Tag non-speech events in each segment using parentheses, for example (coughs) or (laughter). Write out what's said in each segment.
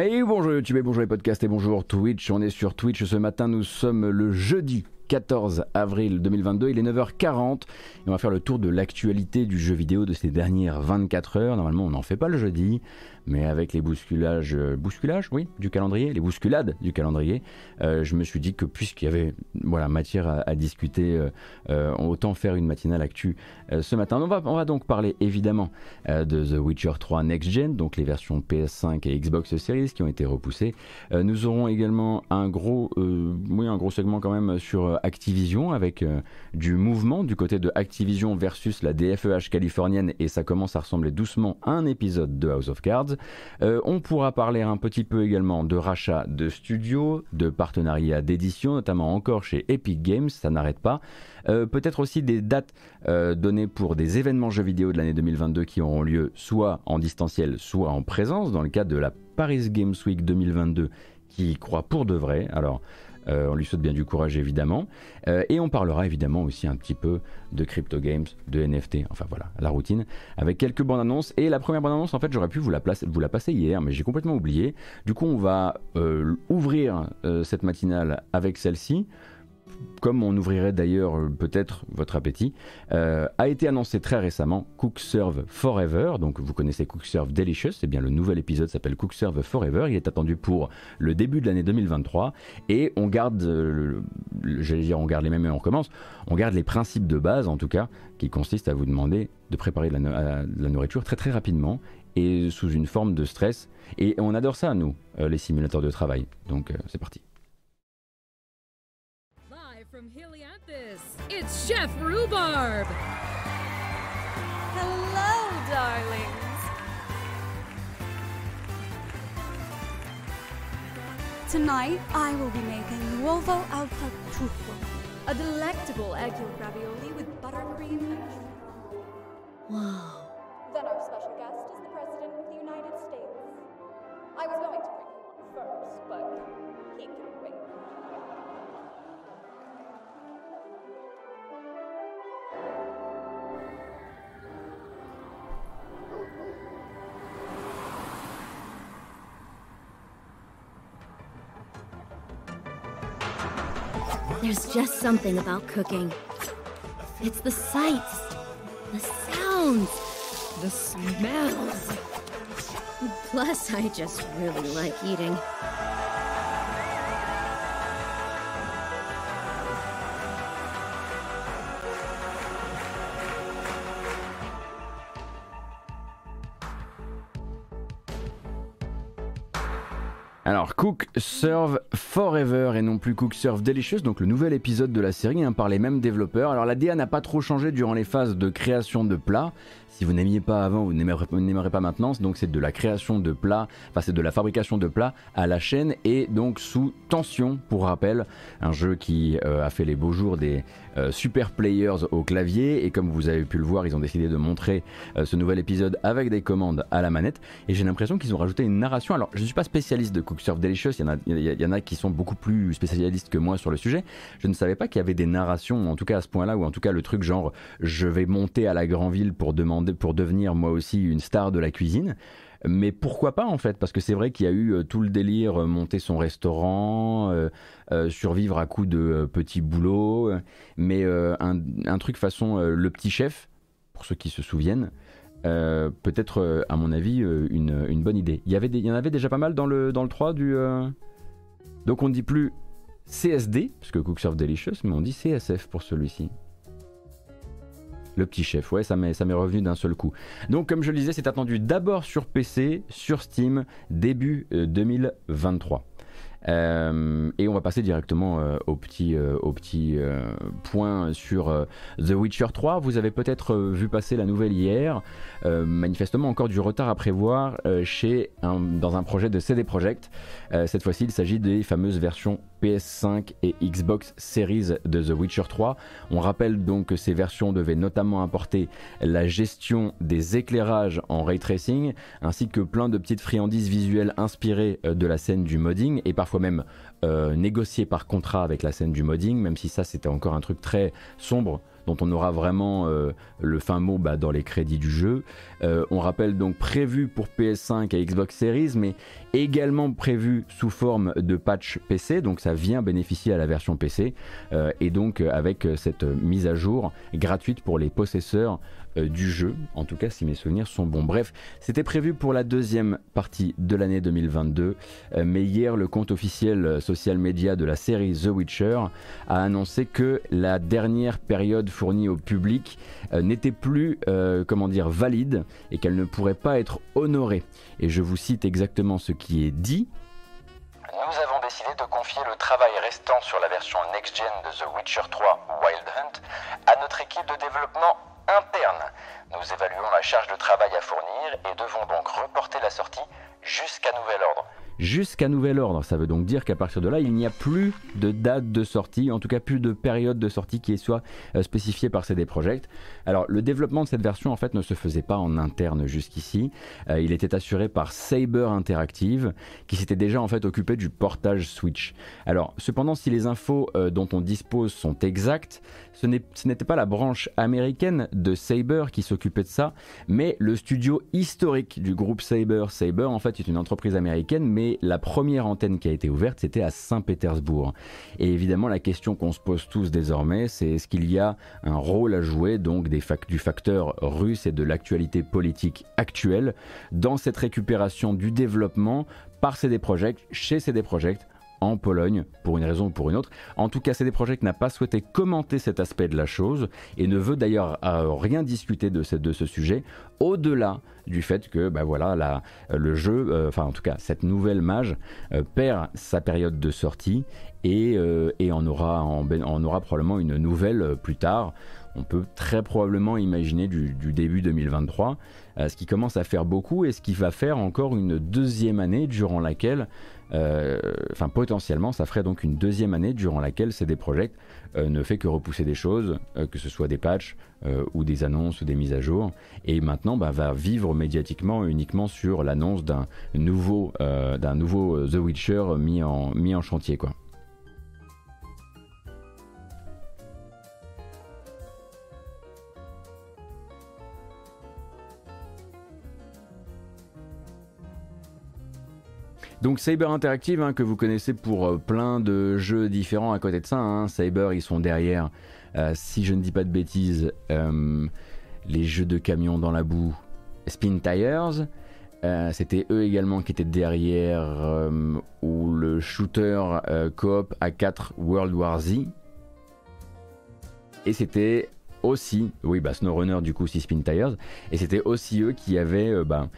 Et bonjour YouTube et bonjour les podcasts et bonjour Twitch. On est sur Twitch ce matin, nous sommes le jeudi 14 avril 2022, il est 9h40 et on va faire le tour de l'actualité du jeu vidéo de ces dernières 24 heures. Normalement on n'en fait pas le jeudi, mais avec les bousculages, euh, bousculages, oui, du calendrier, les bousculades du calendrier, euh, je me suis dit que puisqu'il y avait voilà, matière à, discuter, euh, autant faire une matinale actu ce matin. On va, on va donc parler évidemment de The Witcher 3 Next Gen, donc les versions PS5 et Xbox Series qui ont été repoussées. nous aurons également un gros, oui, un gros segment quand même sur Activision avec du mouvement du côté de Activision versus la DFEH californienne et ça commence à ressembler doucement à un épisode de House of Cards. Euh, on pourra parler un petit peu également de rachat de studios, de partenariats d'édition, notamment encore chez Epic Games, ça n'arrête pas. Euh, peut-être aussi des dates euh, données pour des événements jeux vidéo de l'année 2022 qui auront lieu soit en distanciel, soit en présence, dans le cadre de la Paris Games Week 2022 qui croit pour de vrai. Alors, euh, on lui souhaite bien du courage évidemment. Euh, et on parlera évidemment aussi un petit peu de crypto games, de NFT, enfin voilà, la routine, avec quelques bandes annonces. Et la première bande annonce, en fait, j'aurais pu vous la, passer hier, mais j'ai complètement oublié. Du coup, on va euh, ouvrir cette matinale avec celle-ci comme on ouvrirait d'ailleurs euh, peut-être votre appétit, euh, a été annoncé très récemment Cook Serve Forever. Donc vous connaissez Cook Serve Delicious, c'est bien le nouvel épisode s'appelle Cook Serve Forever. Il est attendu pour le début de l'année 2023 et on garde, euh, j'allais dire on garde les mêmes et on commence, on garde les principes de base en tout cas qui consistent à vous demander de préparer de la, nourriture très très rapidement et sous une forme de stress. Et on adore ça nous, les simulateurs de travail. Donc c'est parti. It's Chef Rhubarb! Hello, darlings! Tonight, I will be making uovo al tartufo, a delectable egg yolk ravioli with buttercream and Wow. Then our special guest is the President of the United States. I was going to bring him on first, but he can wait. There's just something about cooking. It's the sights, the sounds, the smells. Plus, I just really like eating. Serve Forever et non plus Cook Serve Delicious, donc le nouvel épisode de la série hein, par les mêmes développeurs. Alors, la DA n'a pas trop changé durant les phases de création de plats. Si vous n'aimiez pas avant, vous n'aimerez pas maintenant. Donc, c'est de la création de plats, enfin, c'est de la fabrication de plats à la chaîne et donc sous tension, pour rappel. Un jeu qui euh, a fait les beaux jours des euh, super players au clavier et comme vous avez pu le voir, ils ont décidé de montrer euh, ce nouvel épisode avec des commandes à la manette. Et j'ai l'impression qu'ils ont rajouté une narration. Alors, je ne suis pas spécialiste de Cook Surf Delicious, il y, en a, il y en a qui sont beaucoup plus spécialistes que moi sur le sujet. Je ne savais pas qu'il y avait des narrations, en tout cas à ce point-là, ou en tout cas le truc genre je vais monter à la grande ville pour demander, pour devenir moi aussi une star de la cuisine. Mais pourquoi pas en fait? Parce que c'est vrai qu'il y a eu euh, tout le délire euh, monter son restaurant, euh, survivre à coups de petits boulots, mais un, un, truc façon le petit chef, pour ceux qui se souviennent, peut-être, à mon avis, une, bonne idée. Il y, avait il y en avait déjà pas mal dans le, dans le 3 du. Donc on ne dit plus CSD, parce que Cook Serve Delicious, mais on dit CSF pour celui-ci. Le petit chef, ouais, ça m'est, revenu d'un seul coup. Donc, comme je le disais, c'est attendu d'abord sur PC, sur Steam, début 2023. Euh, et on va passer directement euh, au petit, euh, au petit point sur The Witcher 3. Vous avez peut-être vu passer la nouvelle hier. manifestement, encore du retard à prévoir chez dans un projet de CD Projekt. cette fois-ci, il s'agit des fameuses versions PS5 et Xbox Series de The Witcher 3. On rappelle donc que ces versions devaient notamment apporter la gestion des éclairages en ray tracing, ainsi que plein de petites friandises visuelles inspirées de la scène du modding et parfois même euh, négocié par contrat avec la scène du modding, même si ça c'était encore un truc très sombre dont on aura vraiment le fin mot bah, dans les crédits du jeu. on rappelle donc prévu pour PS5 et Xbox Series, mais également prévu sous forme de patch PC, donc ça vient bénéficier à la version PC, et donc avec cette mise à jour gratuite pour les possesseurs euh, du jeu, en tout cas si mes souvenirs sont bons. Bref, c'était prévu pour la deuxième partie de l'année 2022, euh, mais hier le compte officiel euh, social media de la série The Witcher a annoncé que la dernière période fournie au public n'était plus, comment dire, valide et qu'elle ne pourrait pas être honorée. Et je vous cite exactement ce qui est dit. Nous avons décidé de confier le travail restant sur la version next-gen de The Witcher 3 Wild Hunt à notre équipe de développement interne. Nous évaluons la charge de travail à fournir et devons donc reporter la sortie jusqu'à nouvel ordre jusqu'à nouvel ordre. Ça veut donc dire qu'à partir de là, il n'y a plus de date de sortie, en tout cas plus de période de sortie qui soit euh, spécifiée par CD Projekt. Alors le développement de cette version en fait ne se faisait pas en interne jusqu'ici. Euh, il était assuré par Saber Interactive qui s'était déjà en fait occupé du portage Switch. Alors cependant si les infos euh, dont on dispose sont exactes, ce n'était pas la branche américaine de Saber qui s'occupait de ça, mais le studio historique du groupe Saber. Saber en fait est une entreprise américaine mais la première antenne qui a été ouverte, c'était à Saint-Pétersbourg. Et évidemment, la question qu'on se pose tous désormais, c'est est-ce qu'il y a un rôle à jouer donc du facteur russe et de l'actualité politique actuelle dans cette récupération du développement par CD Projekt, chez CD Projekt, en Pologne, pour une raison ou pour une autre. En tout cas, CD Projekt n'a pas souhaité commenter cet aspect de la chose et ne veut d'ailleurs euh, rien discuter de ce, de ce sujet, au-delà du fait que bah voilà, le jeu, euh, en tout cas cette nouvelle mage, euh, perd sa période de sortie et, et en, aura, en, en, aura probablement une nouvelle plus tard. On peut très probablement imaginer du, début 2023, ce qui commence à faire beaucoup et ce qui va faire encore une deuxième année durant laquelle euh, enfin potentiellement, ça ferait donc une deuxième année durant laquelle CD Projekt euh, ne fait que repousser des choses, euh, que ce soit des patchs ou des annonces ou des mises à jour, et maintenant bah, va vivre médiatiquement uniquement sur l'annonce d'un nouveau, d'un nouveau The Witcher mis en, mis en chantier quoi. Donc Cyber Interactive, hein, que vous connaissez pour euh, plein de jeux différents à côté de ça. Hein. Cyber, ils sont derrière, euh, si je ne dis pas de bêtises, euh, les jeux de camions dans la boue, Spin Tires. C'était eux également qui étaient derrière ou le shooter coop A4 World War Z. Et c'était aussi, oui, bah, SnowRunner du coup, si Spin Tires. Et c'était aussi eux qui avaient bah,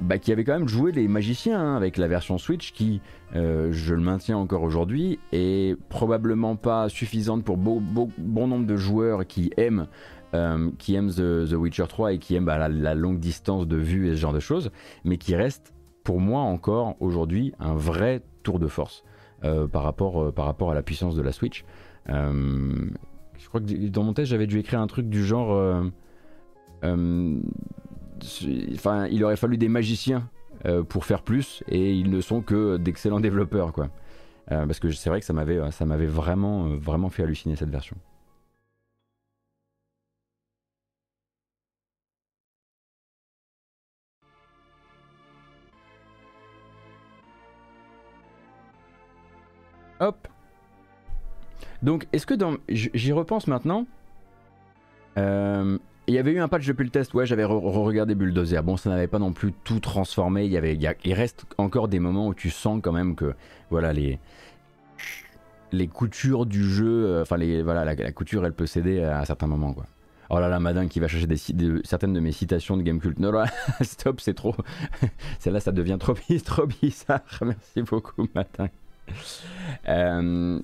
bah, qui avait quand même joué les magiciens hein, avec la version Switch qui, euh, je le maintiens encore aujourd'hui, est probablement pas suffisante pour bon nombre de joueurs qui aiment, euh, qui aiment The, Witcher 3 et qui aiment bah, la, longue distance de vue et ce genre de choses, mais qui reste pour moi encore aujourd'hui un vrai tour de force euh, par, rapport, par rapport à la puissance de la Switch. je crois que dans mon test j'avais dû écrire un truc du genre enfin, il aurait fallu des magiciens euh, pour faire plus et ils ne sont que d'excellents (laughs) développeurs quoi. Euh, parce que c'est vrai que ça m'avait ça m'avait vraiment euh, vraiment fait halluciner cette version. Hop. Donc, est-ce que dans. J'y repense maintenant. Euh, il y avait eu un patch depuis le test, ouais, j'avais re-regardé Bulldozer. Bon, ça n'avait pas non plus tout transformé. Il, y avait, il, reste encore des moments où tu sens quand même que voilà, les, les coutures du jeu, euh, enfin, voilà, la, couture, elle peut céder à, certains moments. Quoi. Oh là là, Madin qui va chercher des, certaines de mes citations de Gamecult. Non, là, (laughs) stop, c'est trop. (laughs) Celle-là, ça devient trop, trop bizarre. (laughs) Merci beaucoup, Madin. Euh,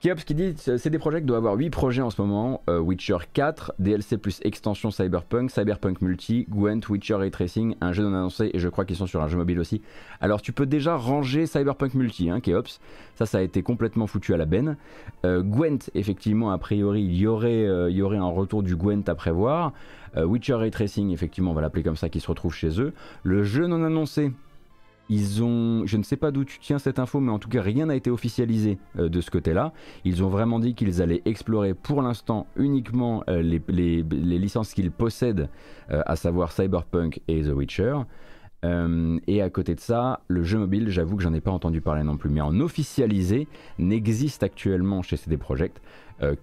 Kiops qui dit CD Projekt doit avoir 8 projets en ce moment euh, Witcher 4, DLC plus extension Cyberpunk, Cyberpunk Multi, Gwent, Witcher Ray Tracing, un jeu non annoncé et je crois qu'ils sont sur un jeu mobile aussi. Alors tu peux déjà ranger Cyberpunk Multi, hein, Keops. Ça, ça a été complètement foutu à la benne. Euh, Gwent, effectivement, a priori, euh, il y aurait un retour du Gwent à prévoir. Witcher Ray Tracing, effectivement, on va l'appeler comme ça, qui se retrouve chez eux. Le jeu non annoncé ils ont, je ne sais pas d'où tu tiens cette info, mais en tout cas rien n'a été officialisé euh, de ce côté-là. Ils ont vraiment dit qu'ils allaient explorer pour l'instant uniquement euh, les, licences qu'ils possèdent, euh, à savoir Cyberpunk et The Witcher. et à côté de ça, le jeu mobile, j'avoue que j'en ai pas entendu parler non plus, mais en officialisé, n'existe actuellement chez CD Projekt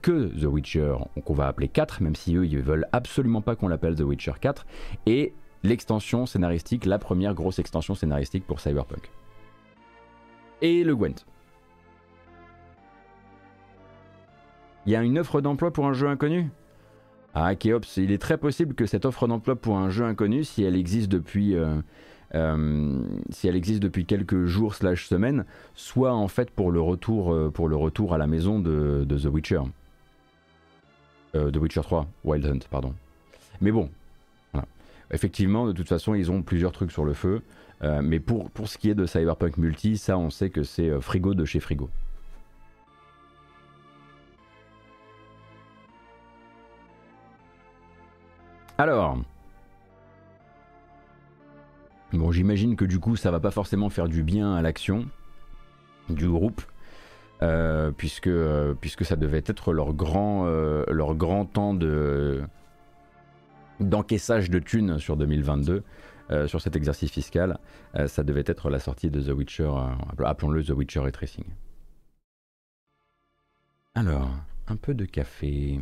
que The Witcher, qu'on va appeler 4, même si eux ils veulent absolument pas qu'on l'appelle The Witcher 4, et l'extension scénaristique, la première grosse extension scénaristique pour Cyberpunk. Et le Gwent. Il y a une offre d'emploi pour un jeu inconnu? Ah, Keops, il est très possible que cette offre d'emploi pour un jeu inconnu, si elle existe depuis, euh, euh, quelques jours slash semaines, soit en fait pour le retour, euh, pour le retour à la maison de, The Witcher. The Witcher 3, Wild Hunt, pardon. Mais bon, Effectivement, de toute façon, ils ont plusieurs trucs sur le feu. Euh, mais pour, ce qui est de Cyberpunk Multi, ça, on sait que c'est euh, Frigo de chez Frigo. Alors. Bon, j'imagine que du coup, ça va pas forcément faire du bien à l'action du groupe. Euh, puisque, ça devait être leur grand temps de, d'encaissage de thunes sur 2022. Euh, sur cet exercice fiscal, euh, ça devait être la sortie de The Witcher, euh, appelons-le The Witcher et Tracing. Alors, un peu de café.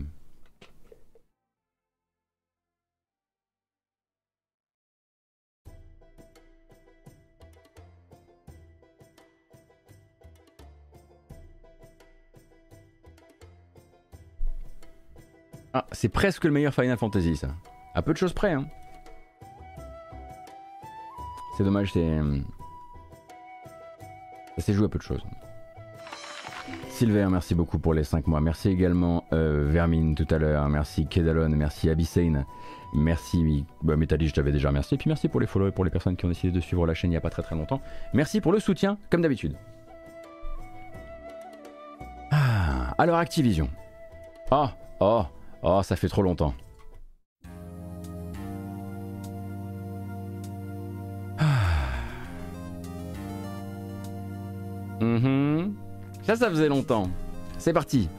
Ah, c'est presque le meilleur Final Fantasy ça. À peu de choses près, hein. C'est dommage, c'est. Euh, ça s'est joué à peu de choses. Silver, merci beaucoup pour les 5 mois. Merci également euh, Vermine tout à l'heure. Merci Kedalon, merci Abyssane. Merci bah, je t'avais déjà remercié. Et puis merci pour les follow et pour les personnes qui ont décidé de suivre la chaîne il n'y a pas très très longtemps. Merci pour le soutien, comme d'habitude. Ah, alors Activision. Oh, oh, oh, ça fait trop longtemps. Mhm. Ça, ça faisait longtemps. C'est parti.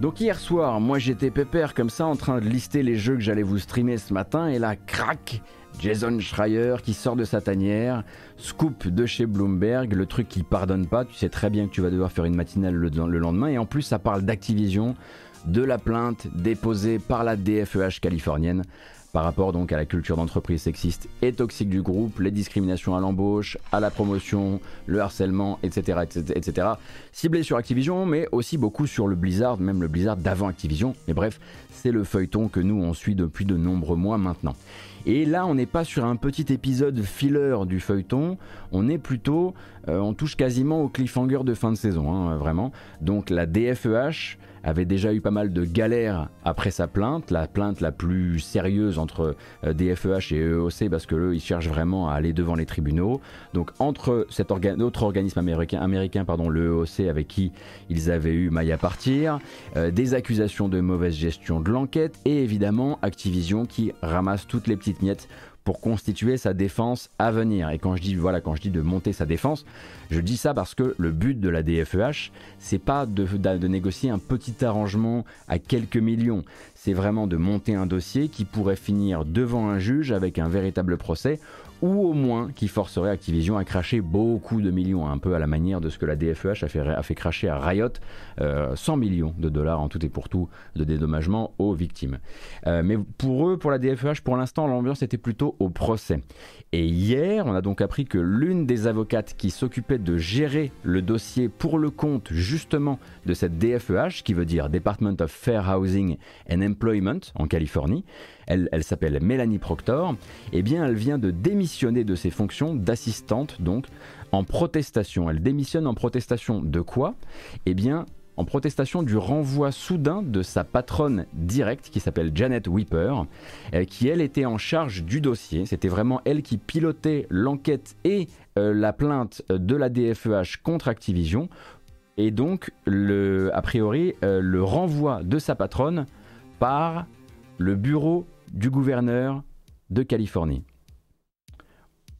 Donc hier soir, moi j'étais pépère comme ça en train de lister les jeux que j'allais vous streamer ce matin et là, crac Jason Schreier qui sort de sa tanière, scoop de chez Bloomberg, le truc qui pardonne pas, tu sais très bien que tu vas devoir faire une matinale le, le lendemain et en plus ça parle d'Activision, de la plainte déposée par la DFEH californienne par rapport donc à la culture d'entreprise sexiste et toxique du groupe, les discriminations à l'embauche, à la promotion, le harcèlement, etc., etc., etc. Ciblé sur Activision, mais aussi beaucoup sur le Blizzard, même le Blizzard d'avant Activision. Mais bref, c'est le feuilleton que nous on suit depuis de nombreux mois maintenant. Et là, on n'est pas sur un petit épisode filler du feuilleton, on est plutôt, euh, on touche quasiment au cliffhanger de fin de saison, hein, vraiment. Donc la DFEH avait déjà eu pas mal de galères après sa plainte, la plainte la plus sérieuse entre DFEH et EOC parce que eux ils cherchent vraiment à aller devant les tribunaux. Donc entre cet autre organisme américain, américain pardon, le EOC avec qui ils avaient eu maille à partir, euh, des accusations de mauvaise gestion de l'enquête et évidemment Activision qui ramasse toutes les petites miettes pour constituer sa défense à venir. Et quand je dis voilà, quand je dis de monter sa défense, je dis ça parce que le but de la DFEH, c'est pas de, de, négocier un petit arrangement à quelques millions, c'est vraiment de monter un dossier qui pourrait finir devant un juge avec un véritable procès ou au moins qui forcerait Activision à cracher beaucoup de millions, un peu à la manière de ce que la DFEH a fait, a fait cracher à Riot 100 euh, millions de dollars en tout et pour tout de dédommagement aux victimes. Euh, mais pour eux, pour la DFEH, pour l'instant, l'ambiance était plutôt au procès. Et hier, on a donc appris que l'une des avocates qui s'occupait de gérer le dossier pour le compte justement de cette DFEH, qui veut dire Department of Fair Housing and Employment en Californie, elle, s'appelle Mélanie Proctor, eh bien elle vient de démissionner de ses fonctions d'assistante donc en protestation. Elle démissionne en protestation de quoi? Eh bien en protestation du renvoi soudain de sa patronne directe qui s'appelle Janet Weeper, euh, qui elle était en charge du dossier. C'était vraiment elle qui pilotait l'enquête et euh, la plainte de la DFEH contre Activision. Et donc, a priori, euh, le renvoi de sa patronne par le bureau du gouverneur de Californie.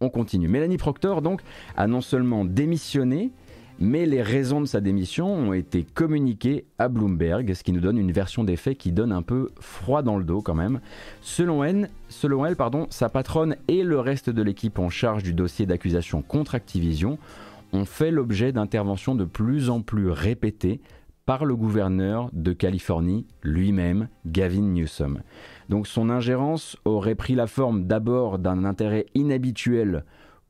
on continue. Mélanie Proctor, donc, a non seulement démissionné, mais les raisons de sa démission ont été communiquées à Bloomberg, ce qui nous donne une version des faits qui donne un peu froid dans le dos quand même. Selon elle, sa patronne et le reste de l'équipe en charge du dossier d'accusation contre Activision ont fait l'objet d'interventions de plus en plus répétées par le gouverneur de Californie lui-même, Gavin Newsom. Donc son ingérence aurait pris la forme d'abord d'un intérêt inhabituel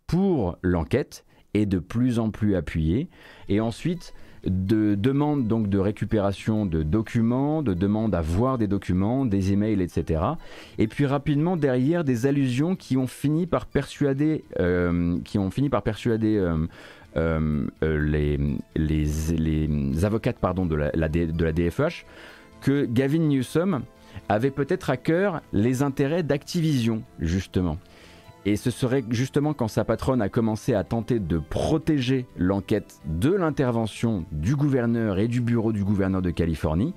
pour l'enquête, est de plus en plus appuyé. Et ensuite, de demandes donc de récupération de documents, de demandes à voir des documents, des emails, etc. Et puis rapidement derrière des allusions qui ont fini par persuader, euh, qui ont fini par persuader euh, les, les, les, avocates pardon, de, la, la que Gavin Newsom avait peut-être à cœur les intérêts d'Activision, justement. Et ce serait justement quand sa patronne a commencé à tenter de protéger l'enquête de l'intervention du gouverneur et du bureau du gouverneur de Californie,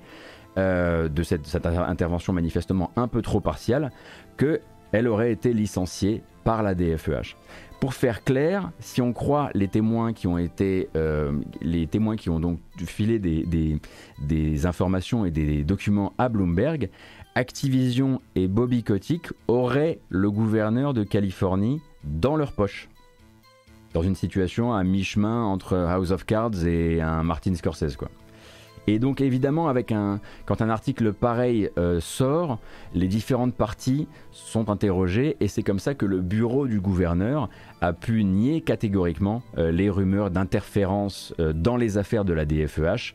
euh, de cette, cette, intervention manifestement un peu trop partiale, qu'elle aurait été licenciée par la DFEH. Pour faire clair, si on croit les témoins qui ont été, euh, les témoins qui ont donc filé des, des, des informations et des documents à Bloomberg, Activision et Bobby Kotick auraient le gouverneur de Californie dans leur poche. Dans une situation à mi-chemin entre House of Cards et un Martin Scorsese, quoi. Et donc évidemment, quand un article pareil euh, sort, les différentes parties sont interrogées et c'est comme ça que le bureau du gouverneur a pu nier catégoriquement euh, les rumeurs d'interférence euh, dans les affaires de la DFEH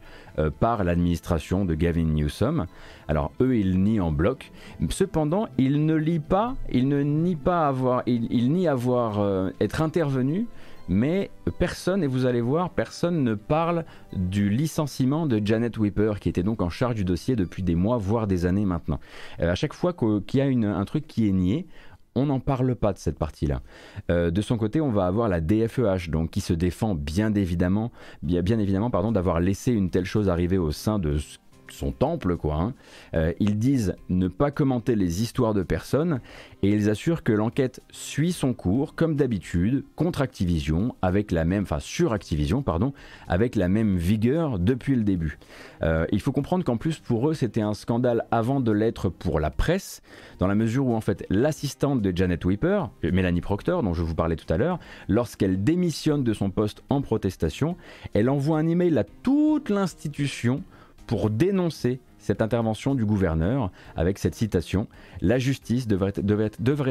par l'administration de Gavin Newsom. Alors eux, ils nient en bloc. Cependant, ils ne lient pas, ils ne nient pas avoir, ils nient avoir être intervenus mais personne, et vous allez voir, personne ne parle du licenciement de Janet Whipper, qui était donc en charge du dossier depuis des mois, voire des années maintenant. Euh, à chaque fois qu'il y a un truc qui est nié, on n'en parle pas de cette partie-là. Euh, de son côté, on va avoir la DFEH, donc qui se défend bien évidemment, bien, bien évidemment, pardon, d'avoir laissé une telle chose arriver au sein de son temple, quoi. Hein. Euh, ils disent ne pas commenter les histoires de personnes et ils assurent que l'enquête suit son cours, comme d'habitude, contre Activision, avec la même, enfin sur Activision, pardon, avec la même vigueur depuis le début. Euh, il faut comprendre qu'en plus pour eux c'était un scandale avant de l'être pour la presse, dans la mesure où en fait l'assistante de Janet Whipper, Mélanie Proctor, dont je vous parlais tout à l'heure, lorsqu'elle démissionne de son poste en protestation, elle envoie un email à toute l'institution pour dénoncer cette intervention du gouverneur avec cette citation La justice devrait,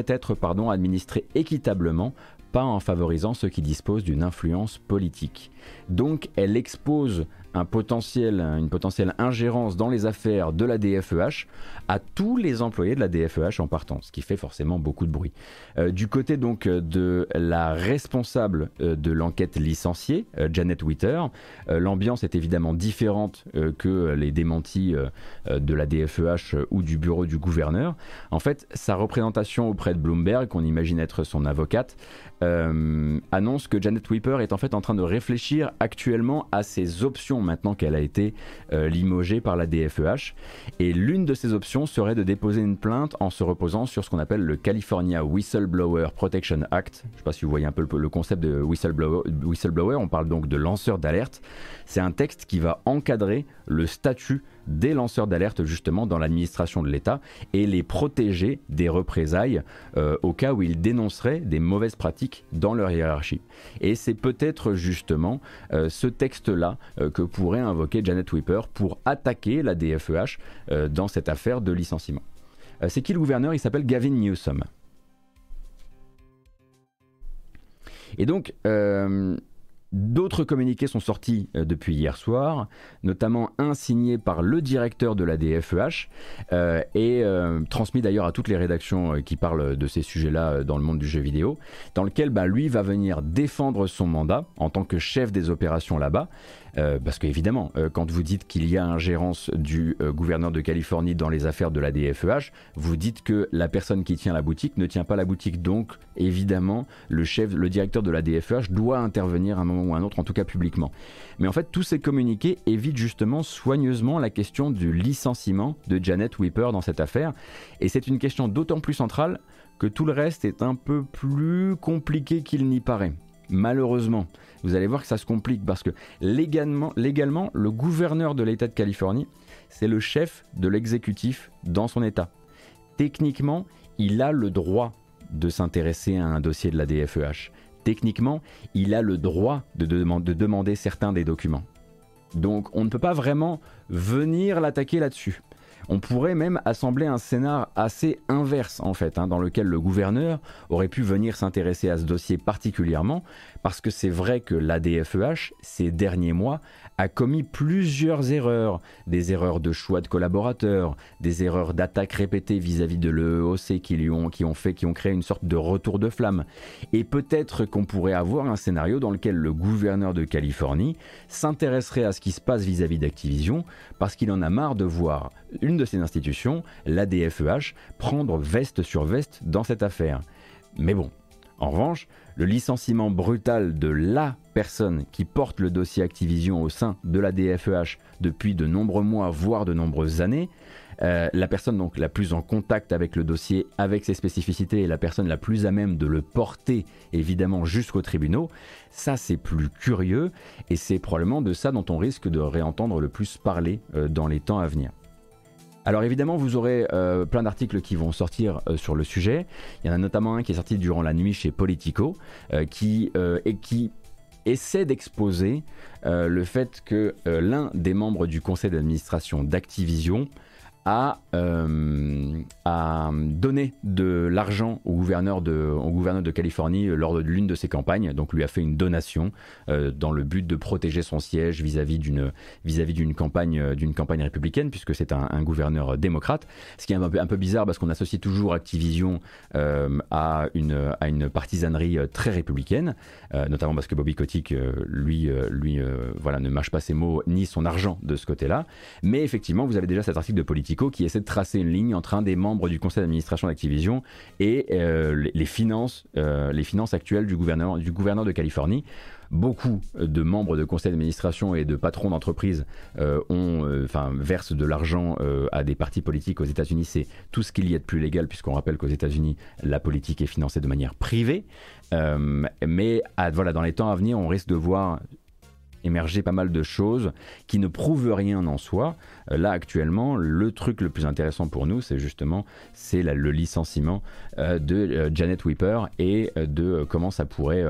être pardon, administrée équitablement, pas en favorisant ceux qui disposent d'une influence politique. Donc elle expose un potentiel, une potentielle ingérence dans les affaires de la DFEH à tous les employés de la DFEH en partant, ce qui fait forcément beaucoup de bruit. Euh, du côté donc de la responsable euh, de l'enquête licenciée, euh, Janet Witter, euh, l'ambiance est évidemment différente euh, que les démentis euh, de la DFEH ou du bureau du gouverneur. En fait, sa représentation auprès de Bloomberg, qu'on imagine être son avocate, euh, annonce que Janet Whipper est en fait en train de réfléchir actuellement à ses options maintenant qu'elle a été euh, limogée par la DFEH. Et l'une de ces options serait de déposer une plainte en se reposant sur ce qu'on appelle le California Whistleblower Protection Act. Je ne sais pas si vous voyez un peu le, le concept de whistleblower, whistleblower. On parle donc de lanceur d'alerte. C'est un texte qui va encadrer le statut des lanceurs d'alerte justement dans l'administration de l'État et les protéger des représailles euh, au cas où ils dénonceraient des mauvaises pratiques dans leur hiérarchie. Et c'est peut-être justement euh, ce texte-là euh, que pourrait invoquer Janet Whipper pour attaquer la DFEH dans cette affaire de licenciement. C'est qui le gouverneur? Il s'appelle Gavin Newsom. Et donc, D'autres communiqués sont sortis euh, depuis hier soir, notamment un signé par le directeur de la DFEH euh, et euh, transmis d'ailleurs à toutes les rédactions qui parlent de ces sujets-là dans le monde du jeu vidéo, dans lequel bah, lui va venir défendre son mandat en tant que chef des opérations là-bas Euh, parce qu'évidemment, euh, quand vous dites qu'il y a ingérence du euh, gouverneur de Californie dans les affaires de la DFEH, vous dites que la personne qui tient la boutique ne tient pas la boutique. Donc, évidemment, le directeur de la DFEH doit intervenir à un moment ou à un autre, en tout cas publiquement. Mais en fait, tous ces communiqués évitent justement soigneusement la question du licenciement de Janet Weeper dans cette affaire. Et c'est une question d'autant plus centrale que tout le reste est un peu plus compliqué qu'il n'y paraît. Malheureusement, vous allez voir que ça se complique parce que légalement, légalement le gouverneur de l'État de Californie, c'est le chef de l'exécutif dans son État. Techniquement, il a le droit de s'intéresser à un dossier de la DFEH. Techniquement, il a le droit de, de demander certains des documents. Donc on ne peut pas vraiment venir l'attaquer là-dessus. On pourrait même assembler un scénar assez inverse en fait, hein, dans lequel le gouverneur aurait pu venir s'intéresser à ce dossier particulièrement, parce que c'est vrai que l'ADFEH, ces derniers mois, a commis plusieurs erreurs, des erreurs de choix de collaborateurs, des erreurs d'attaque répétées vis-à-vis de l'EOC qui, ont, qui ont fait, qui ont créé une sorte de retour de flamme. Et peut-être qu'on pourrait avoir un scénario dans lequel le gouverneur de Californie s'intéresserait à ce qui se passe vis-à-vis d'Activision, parce qu'il en a marre de voir une de ces institutions, l'ADFEH, prendre veste sur veste dans cette affaire. Mais bon, en revanche, le licenciement brutal de la personne qui porte le dossier Activision au sein de la DFEH depuis de nombreux mois, voire de nombreuses années, euh, la personne donc la plus en contact avec le dossier, avec ses spécificités, et la personne la plus à même de le porter évidemment jusqu'aux tribunaux, ça c'est plus curieux et c'est probablement de ça dont on risque de réentendre le plus parler euh, dans les temps à venir. Alors évidemment, vous aurez euh, plein d'articles qui vont sortir euh, sur le sujet. Il y en a notamment un qui est sorti durant la nuit chez Politico, euh, et qui essaie d'exposer le fait que l'un des membres du conseil d'administration d'Activision a, euh, donné de l'argent au gouverneur de, au gouverneur de Californie lors de l'une de ses campagnes, donc lui a fait une donation euh, dans le but de protéger son siège vis-à-vis d'une vis-à-vis d'une campagne euh, d'une campagne républicaine puisque c'est un, gouverneur démocrate, ce qui est un peu, un peu bizarre parce qu'on associe toujours Activision à une à une partisanerie très républicaine, notamment parce que Bobby Kotick lui lui voilà ne mâche pas ses mots ni son argent de ce côté-là, mais effectivement vous avez déjà cet article de politique qui essaie de tracer une ligne entre un des membres du conseil d'administration d'Activision et euh, les, finances, euh, les finances actuelles du gouverneur, du gouverneur de Californie beaucoup de membres de conseil d'administration et de patrons d'entreprise euh, enfin, versent de l'argent à des partis politiques aux États-Unis. C'est tout ce qu'il y a de plus légal, puisqu'on rappelle qu'aux États-Unis, la politique est financée de manière privée. mais voilà, dans les temps à venir, on risque de voir émerger pas mal de choses qui ne prouvent rien en soi. Euh, là actuellement, le truc le plus intéressant pour nous, c'est justement c'est le licenciement euh, de euh, Janet Weeper et de comment ça pourrait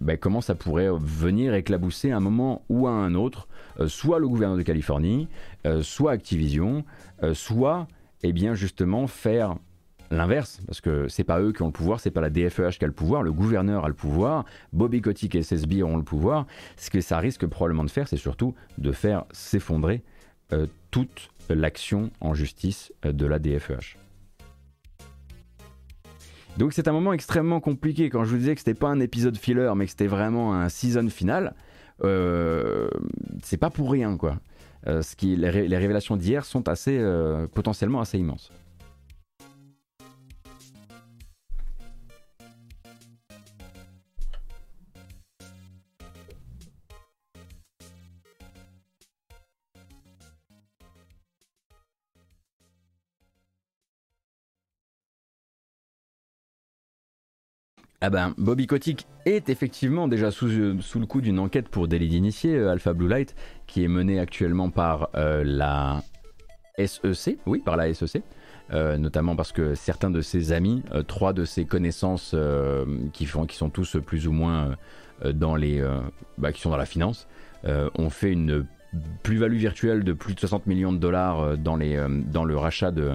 ben, comment ça pourrait venir éclabousser à un moment ou à un autre, soit le gouverneur de Californie, soit Activision, soit eh bien justement faire l'inverse, parce que c'est pas eux qui ont le pouvoir, c'est pas la DFEH qui a le pouvoir, le gouverneur a le pouvoir, Bobby Kotick et SSB ont le pouvoir. Ce que ça risque probablement de faire, c'est surtout de faire s'effondrer euh, toute l'action en justice euh, de la DFEH. Donc c'est un moment extrêmement compliqué. Quand je vous disais que c'était pas un épisode filler, mais que c'était vraiment un season final, euh, c'est pas pour rien quoi. ce qui, les, révélations d'hier sont assez potentiellement assez immenses. Ah ben, Bobby Kotick est effectivement déjà sous, sous le coup d'une enquête pour délit d'initié, euh, Alpha Blue Light, qui est menée actuellement par euh, la SEC, oui, par la SEC, euh, notamment parce que certains de ses amis, trois de ses connaissances qui, font, qui sont tous plus ou moins dans les, bah, qui sont dans la finance, ont fait une plus-value virtuelle de plus de 60 millions de dollars dans, les, dans le rachat de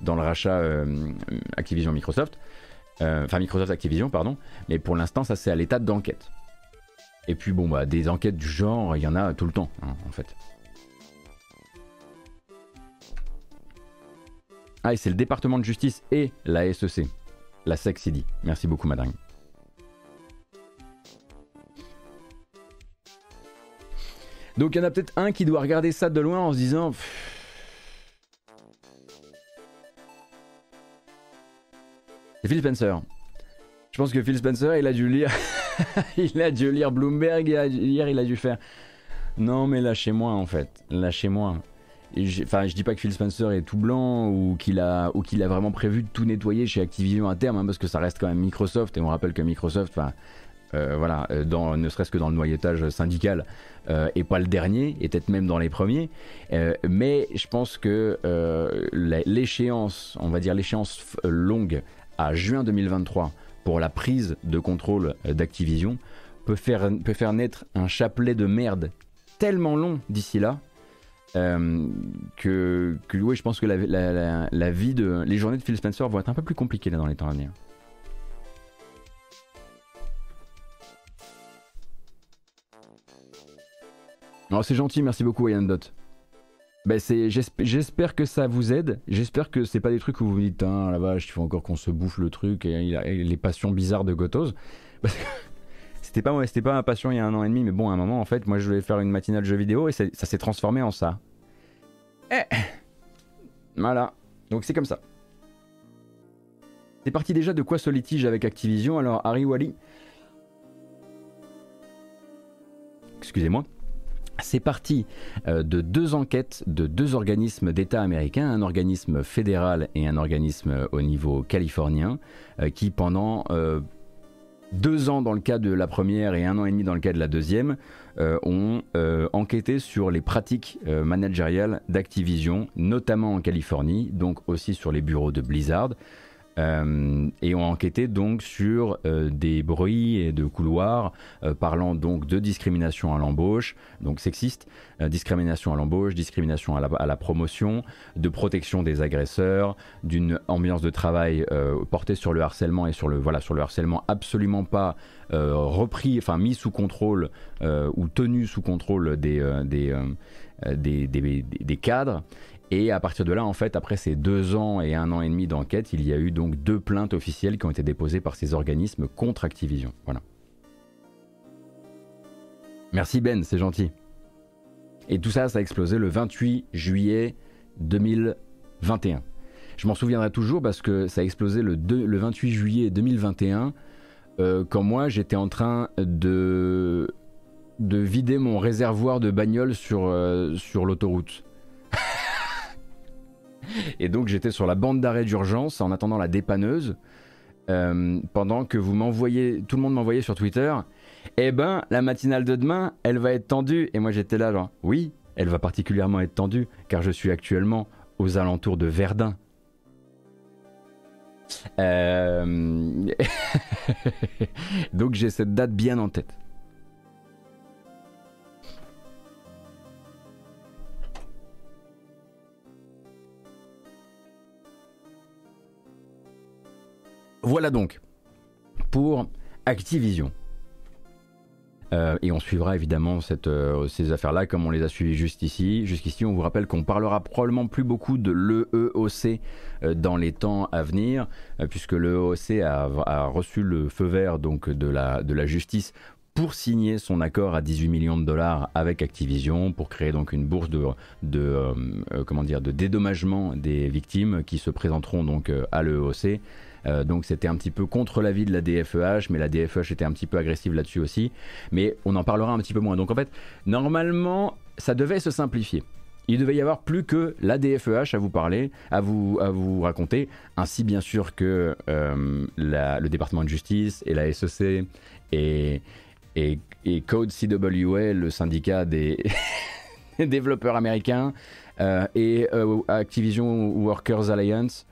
dans le rachat Activision Microsoft. Euh, enfin Microsoft Activision, pardon, mais pour l'instant ça c'est à l'état d'enquête. Et puis bon bah des enquêtes du genre, il y en a tout le temps hein, en fait. Ah et c'est le département de justice et la SEC, la SEC Merci beaucoup madame. Donc il y en a peut-être un qui doit regarder ça de loin en se disant. Phil Spencer. Je pense que Phil Spencer, il a dû lire, (laughs) il a dû lire Bloomberg hier, il a dû faire. Non, mais lâchez-moi en fait, lâchez-moi. Enfin, je dis pas que Phil Spencer est tout blanc ou qu'il a, a vraiment prévu de tout nettoyer chez Activision à terme, hein, parce que ça reste quand même Microsoft et on rappelle que Microsoft, euh, voilà, euh, ne serait-ce que dans le noyautage syndical, euh, et pas le dernier, et peut-être même dans les premiers. mais je pense que l'échéance, on va dire l'échéance longue juin 2023 pour la prise de contrôle d'Activision peut faire, peut faire naître un chapelet de merde tellement long d'ici là. que, que oui, je pense que la, la, vie de les journées de Phil Spencer vont être un peu plus compliquées là dans les temps à venir. c'est gentil, merci beaucoup Yann Ben c'est, j'espère que ça vous aide. J'espère que c'est pas des trucs où vous vous dites, hein, la vache, il faut encore qu'on se bouffe le truc et, les passions bizarres de Gotos. (laughs) c'était pas c'était pas ma passion il y a un an et demi, mais bon, à un moment, en fait, moi, je voulais faire une matinale jeu vidéo et ça s'est transformé en ça. Eh. (coughs) Voilà. Donc c'est comme ça. C'est parti déjà de quoi ce litige avec Activision Alors, Harry Wally. Excusez-moi. C'est parti euh, de deux enquêtes de deux organismes d'État américains, un organisme fédéral et un organisme au niveau californien, euh, qui pendant euh, deux ans dans le cas de la première et un an et demi dans le cas de la deuxième, ont enquêté sur les pratiques managériales d'Activision, notamment en Californie, donc aussi sur les bureaux de Blizzard. Euh, et ont enquêté donc sur euh, des bruits et de couloirs euh, parlant donc de discrimination à l'embauche, donc sexiste, discrimination à l'embauche, discrimination à la, promotion, de protection des agresseurs, d'une ambiance de travail portée sur le harcèlement et sur le voilà sur le harcèlement absolument pas repris, enfin mis sous contrôle ou tenu sous contrôle des, des, des cadres et à partir de là, en fait, après ces deux ans et un an et demi d'enquête, il y a eu donc deux plaintes officielles qui ont été déposées par ces organismes contre Activision. Voilà. Merci Ben, c'est gentil. Et tout ça, ça a explosé le 28 juillet 2021. Je m'en souviendrai toujours parce que ça a explosé le, le 28 juillet 2021 euh, quand moi j'étais en train de, de vider mon réservoir de bagnole sur, euh, sur l'autoroute. Et donc j'étais sur la bande d'arrêt d'urgence en attendant la dépanneuse. Euh, pendant que vous m'envoyez, tout le monde m'envoyait sur Twitter, eh ben la matinale de demain, elle va être tendue. Et moi j'étais là genre, oui, elle va particulièrement être tendue, car je suis actuellement aux alentours de Verdun. Euh, (laughs) donc j'ai cette date bien en tête. Voilà donc pour Activision. Euh, et on suivra évidemment euh, ces affaires-là comme on les a suivies juste ici. Jusqu'ici, on vous rappelle qu'on parlera probablement plus beaucoup de l'EEOC euh, dans les temps à venir, puisque l'EEOC a, reçu le feu vert donc, de, la, justice pour signer son accord à 18 millions de dollars avec Activision, pour créer donc une bourse de, de dédommagement des victimes qui se présenteront donc à l'EEOC. Euh, donc c'était un petit peu contre l'avis de la DFEH, mais la DFEH était un petit peu agressive là-dessus aussi. Mais on en parlera un petit peu moins. Donc en fait, normalement, ça devait se simplifier. Il devait y avoir plus que la DFEH à vous parler, à vous, à vous raconter, ainsi bien sûr que euh, le département de justice et la SEC et, et, Code CWA, le syndicat des (laughs) développeurs américains, euh, et Activision Workers Alliance,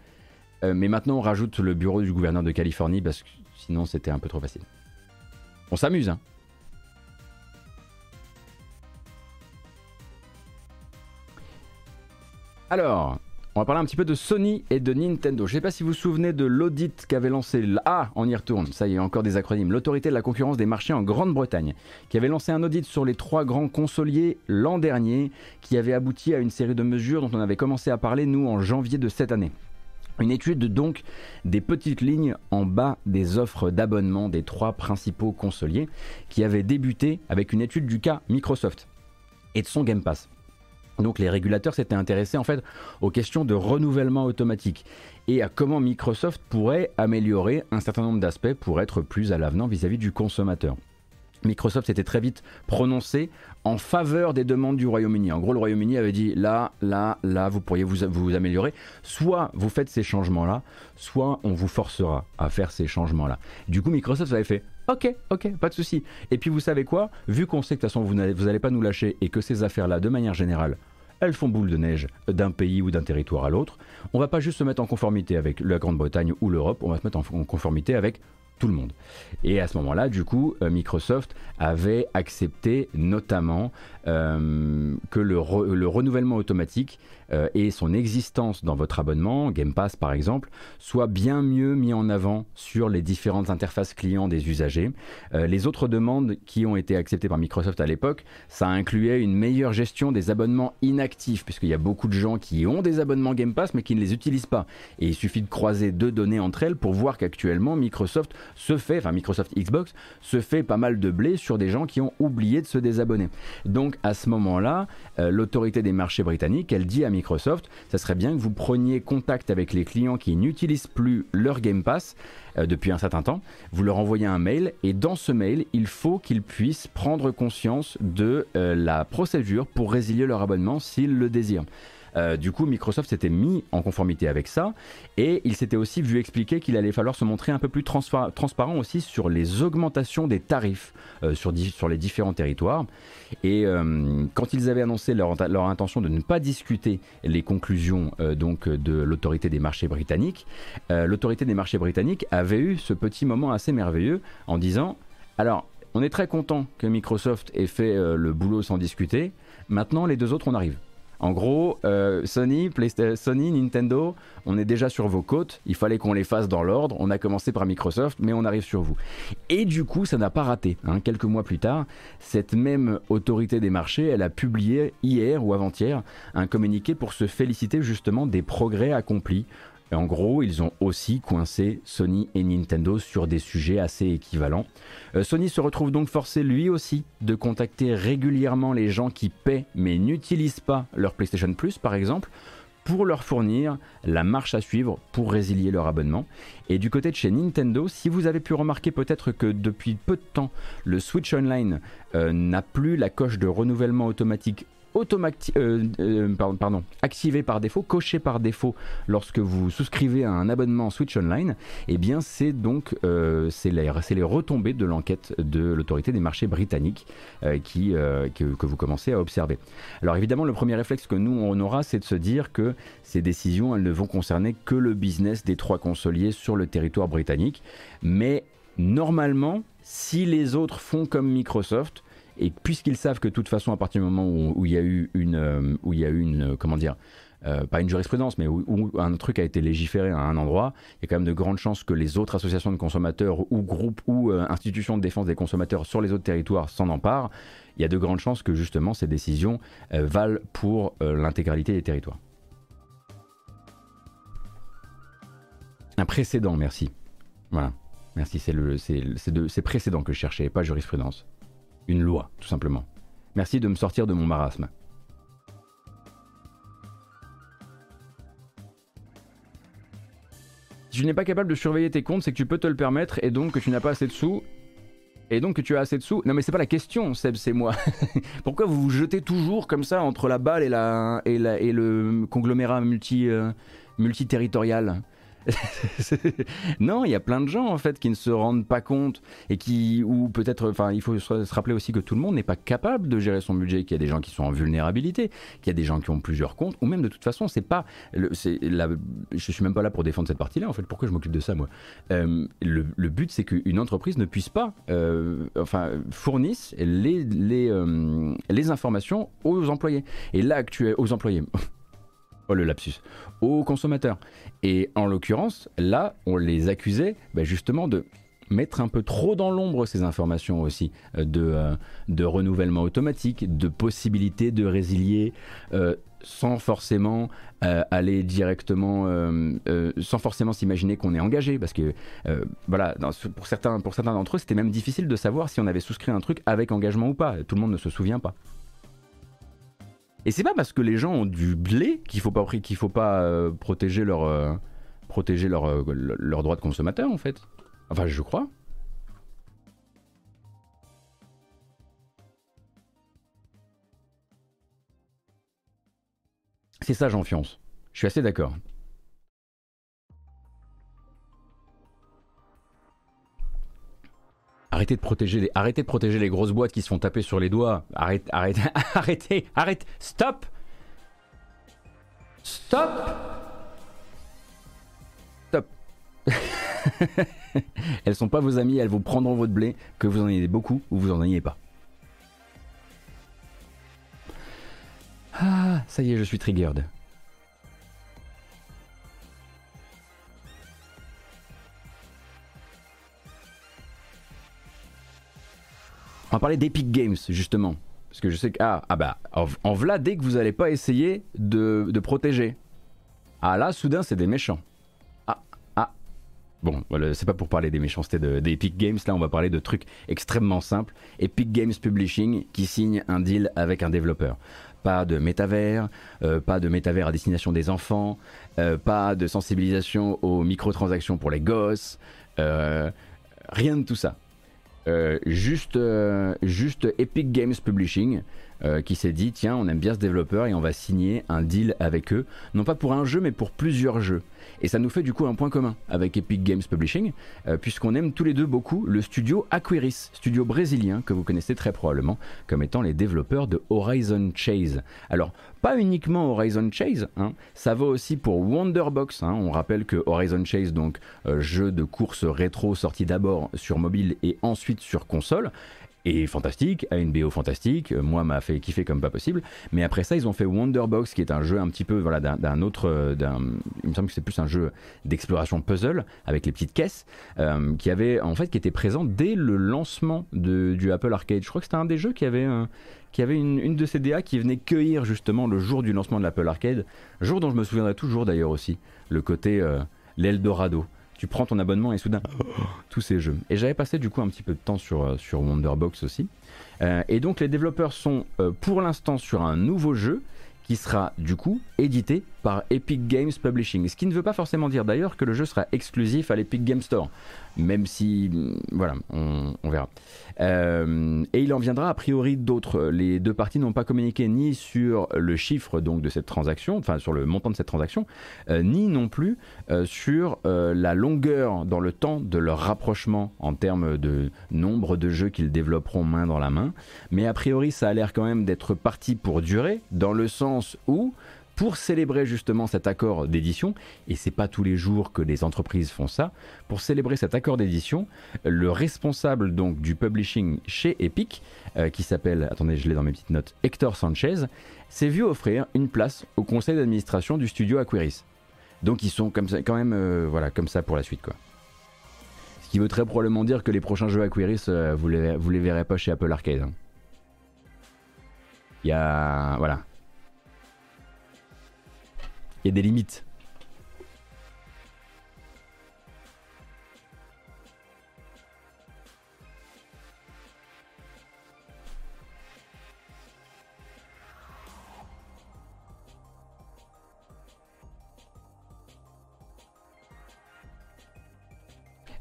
euh, mais maintenant, on rajoute le bureau du gouverneur de Californie parce que sinon, c'était un peu trop facile. On s'amuse, hein. Alors, on va parler un petit peu de Sony et de Nintendo. Je ne sais pas si vous vous souvenez de l'audit qu'avait lancé... Ah, on y retourne, ça y est, encore des acronymes. L'autorité de la concurrence des marchés en Grande-Bretagne, qui avait lancé un audit sur les trois grands consoliers l'an dernier, qui avait abouti à une série de mesures dont on avait commencé à parler, nous, en janvier de cette année. Une étude donc des petites lignes en bas des offres d'abonnement des trois principaux consoliers qui avait débuté avec une étude du cas Microsoft. et de son Game Pass. Donc les régulateurs s'étaient intéressés en fait aux questions de renouvellement automatique et à comment Microsoft pourrait améliorer un certain nombre d'aspects pour être plus à l'avenant vis-à-vis du consommateur. Microsoft s'était très vite prononcé en faveur des demandes du Royaume-Uni. En gros, le Royaume-Uni avait dit là, là, là, vous pourriez vous, vous améliorer. Soit vous faites ces changements-là, soit on vous forcera à faire ces changements-là. Du coup, Microsoft avait fait ok, ok, pas de souci. Et puis vous savez quoi? Vu qu'on sait que de toute façon vous n'allez pas nous lâcher et que ces affaires-là, de manière générale, elles font boule de neige d'un pays ou d'un territoire à l'autre, on va pas juste se mettre en conformité avec la Grande-Bretagne ou l'Europe, on va se mettre en conformité avec tout le monde. Et à ce moment-là, du coup, euh, Microsoft avait accepté notamment euh, que le, le, renouvellement automatique euh, et son existence dans votre abonnement, Game Pass par exemple, soit bien mieux mis en avant sur les différentes interfaces clients des usagers. les autres demandes qui ont été acceptées par Microsoft à l'époque, ça incluait une meilleure gestion des abonnements inactifs, puisqu'il y a beaucoup de gens qui ont des abonnements Game Pass mais qui ne les utilisent pas. Et il suffit de croiser deux données entre elles pour voir qu'actuellement Microsoft se fait, enfin Microsoft Xbox, se fait pas mal de blé sur des gens qui ont oublié de se désabonner. Donc à ce moment-là, euh, l'autorité des marchés britanniques, elle dit à Microsoft, ça serait bien que vous preniez contact avec les clients qui n'utilisent plus leur Game Pass euh, depuis un certain temps, vous leur envoyez un mail et dans ce mail, il faut qu'ils puissent prendre conscience de euh, la procédure pour résilier leur abonnement s'ils le désirent. Euh, du coup, Microsoft s'était mis en conformité avec ça et il s'était aussi vu expliquer qu'il allait falloir se montrer un peu plus transparent aussi sur les augmentations des tarifs euh, sur, les différents territoires. Et euh, quand ils avaient annoncé leur, leur, intention de ne pas discuter les conclusions donc de l'autorité des marchés britanniques, l'autorité des marchés britanniques avait eu ce petit moment assez merveilleux en disant alors on est très content que Microsoft ait fait le boulot sans discuter. Maintenant, les deux autres, on arrive. En gros, euh, Sony, Nintendo, on est déjà sur vos côtes. Il fallait qu'on les fasse dans l'ordre. On a commencé par Microsoft, mais on arrive sur vous. Et du coup, ça n'a pas raté. Hein. Quelques mois plus tard, cette même autorité des marchés, elle a publié hier ou avant-hier un communiqué pour se féliciter justement des progrès accomplis en gros, ils ont aussi coincé Sony et Nintendo sur des sujets assez équivalents. Euh, Sony se retrouve donc forcé lui aussi de contacter régulièrement les gens qui paient mais n'utilisent pas leur PlayStation Plus par exemple pour leur fournir la marche à suivre pour résilier leur abonnement. Et du côté de chez Nintendo, si vous avez pu remarquer peut-être que depuis peu de temps, le Switch Online euh, n'a plus la coche de renouvellement automatique euh, euh, pardon, activé par défaut, coché par défaut lorsque vous souscrivez à un abonnement Switch Online, eh bien c'est donc euh, c'est les, retombées de l'enquête de l'autorité des marchés britanniques qui, que, que, vous commencez à observer. Alors évidemment, le premier réflexe que nous on aura, c'est de se dire que ces décisions, elles ne vont concerner que le business des trois consoliers sur le territoire britannique, mais normalement, si les autres font comme Microsoft, et puisqu'ils savent que de toute façon, à partir du moment où, il y a eu une, euh, où il y a eu une, comment dire, euh, pas une jurisprudence, mais où, un truc a été légiféré à un endroit, il y a quand même de grandes chances que les autres associations de consommateurs ou groupes ou euh, institutions de défense des consommateurs sur les autres territoires s'en emparent. Il y a de grandes chances que justement ces décisions valent pour l'intégralité des territoires. Un précédent, merci. Voilà, merci, c'est précédent que je cherchais, pas jurisprudence une loi, tout simplement. Merci de me sortir de mon marasme. Si tu n'es pas capable de surveiller tes comptes, c'est que tu peux te le permettre et donc que tu n'as pas assez de sous. Et donc que tu as assez de sous. Non mais c'est pas la question, Seb, c'est moi. (laughs) Pourquoi vous vous jetez toujours comme ça entre la balle et, la, et, la, et le conglomérat multi, euh, multiterritorial? (laughs) non, il y a plein de gens en fait qui ne se rendent pas compte et qui, ou peut-être, enfin, il faut se rappeler aussi que tout le monde n'est pas capable de gérer son budget, qu'il y a des gens qui sont en vulnérabilité, qu'il y a des gens qui ont plusieurs comptes, ou même de toute façon, c'est pas, je suis même pas là pour défendre cette partie-là. En fait, pourquoi je m'occupe de ça moi? Euh, le, but, c'est qu'une entreprise ne puisse pas, euh, enfin, fournisse les les, euh, les informations aux employés. Et là, actuellement, aux employés. Le lapsus, aux consommateurs. Et en l'occurrence, là, on les accusait bah, justement de mettre un peu trop dans l'ombre ces informations aussi euh, de, euh, de renouvellement automatique, de possibilité de résilier euh, sans forcément aller directement, sans forcément s'imaginer qu'on est engagé, parce que voilà, pour certains, pour certains d'entre eux, c'était même difficile de savoir si on avait souscrit un truc avec engagement ou pas. Tout le monde ne se souvient pas. Et c'est pas parce que les gens ont du blé qu'il faut pas, qu'il faut pas euh, protéger leur, euh, euh, leur droit de consommateur en fait. Enfin, je crois. C'est ça, j'en fiance. Je suis assez d'accord. Arrêtez de protéger les, arrêtez de protéger les grosses boîtes qui se font taper sur les doigts. (laughs) Arrêtez, arrêtez, arrêtez, arrêtez, stop, stop, stop. (laughs) elles sont pas vos amies, elles vous prendront votre blé, que vous en ayez beaucoup ou vous en ayez pas. Ah, ça y est, je suis triggered. On va parler d'Epic Games, justement. Parce que je sais que. Ah, ah bah, en, v'là, dès que vous n'allez pas essayer de, de protéger. Ah là, soudain, c'est des méchants. Ah, ah. Bon, c'est pas pour parler des méchancetés d'Epic Games, là, on va parler de trucs extrêmement simples. Epic Games Publishing qui signe un deal avec un développeur. Pas de métavers, euh, pas de métavers à destination des enfants, euh, pas de sensibilisation aux microtransactions pour les gosses, euh, rien de tout ça. Euh, juste, euh, juste Epic Games Publishing euh, qui s'est dit tiens on aime bien ce développeur et on va signer un deal avec eux non pas pour un jeu mais pour plusieurs jeux et ça nous fait du coup un point commun avec Epic Games Publishing, euh, puisqu'on aime tous les deux beaucoup le studio Aquiris, studio brésilien que vous connaissez très probablement comme étant les développeurs de Horizon Chase. Alors, pas uniquement Horizon Chase, hein, ça va aussi pour Wonderbox. Hein. on rappelle que Horizon Chase, donc euh, jeu de course rétro sorti d'abord sur mobile et ensuite sur console, et fantastique, a une BO fantastique, euh, moi m'a fait kiffer comme pas possible. Mais après ça, ils ont fait Wonderbox, qui est un jeu un petit peu voilà d'un autre, euh, il me semble que c'est plus un jeu d'exploration puzzle avec les petites caisses, euh, qui avait en fait qui était présent dès le lancement de, du Apple Arcade. Je crois que c'était un des jeux qui avait qui avait une, une, de ces DA qui venait cueillir justement le jour du lancement de l'Apple Arcade, jour dont je me souviendrai toujours d'ailleurs aussi, le côté l'Eldorado tu prends ton abonnement et soudain, tous ces jeux. Et j'avais passé du coup un petit peu de temps sur, euh, Wonderbox aussi. Euh, et donc les développeurs sont euh, pour l'instant sur un nouveau jeu qui sera du coup édité par Epic Games Publishing. Ce qui ne veut pas forcément dire d'ailleurs que le jeu sera exclusif à l'Epic Game Store, même si, mm, voilà, on, verra. Euh, et il en viendra a priori d'autres. Les deux parties n'ont pas communiqué ni sur le chiffre donc de cette transaction, enfin sur le montant de cette transaction, euh, ni non plus euh, sur la longueur dans le temps de leur rapprochement en termes de nombre de jeux qu'ils développeront main dans la main. Mais a priori, ça a l'air quand même d'être parti pour durer, dans le sens où pour célébrer justement cet accord d'édition, et c'est pas tous les jours que les entreprises font ça, pour célébrer cet accord d'édition, le responsable donc du publishing chez Epic, euh, qui s'appelle, attendez, je l'ai dans mes petites notes, Hector Sanchez, s'est vu offrir une place au conseil d'administration du studio Aquiris. Donc ils sont comme ça, quand même, euh, voilà, comme ça pour la suite quoi. Ce qui veut très probablement dire que les prochains jeux Aquiris, euh, vous, les, les verrez pas chez Apple Arcade. Hein. Il y a, voilà, il y a des limites.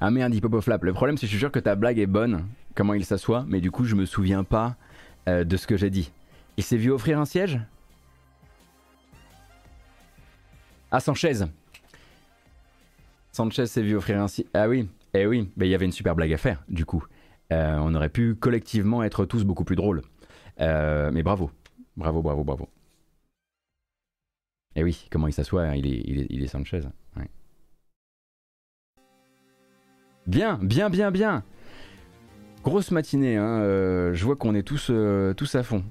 Ah merde, dit Flap. Le problème, c'est que je suis sûr que ta blague est bonne, comment il s'assoit, mais du coup, je me souviens pas euh, de ce que j'ai dit. Il s'est vu offrir un siège? Ah, Sanchez. Sanchez s'est vu offrir un... Ah oui, eh oui, il y avait une super blague à faire, du coup. Euh, on aurait pu collectivement être tous beaucoup plus drôles. Euh, mais bravo. Bravo, bravo, bravo. Eh oui, comment il s'assoit, il est, il, est, Sanchez. Bien, bien, bien, bien. Grosse matinée, hein, euh, je vois qu'on est tous, tous à fond.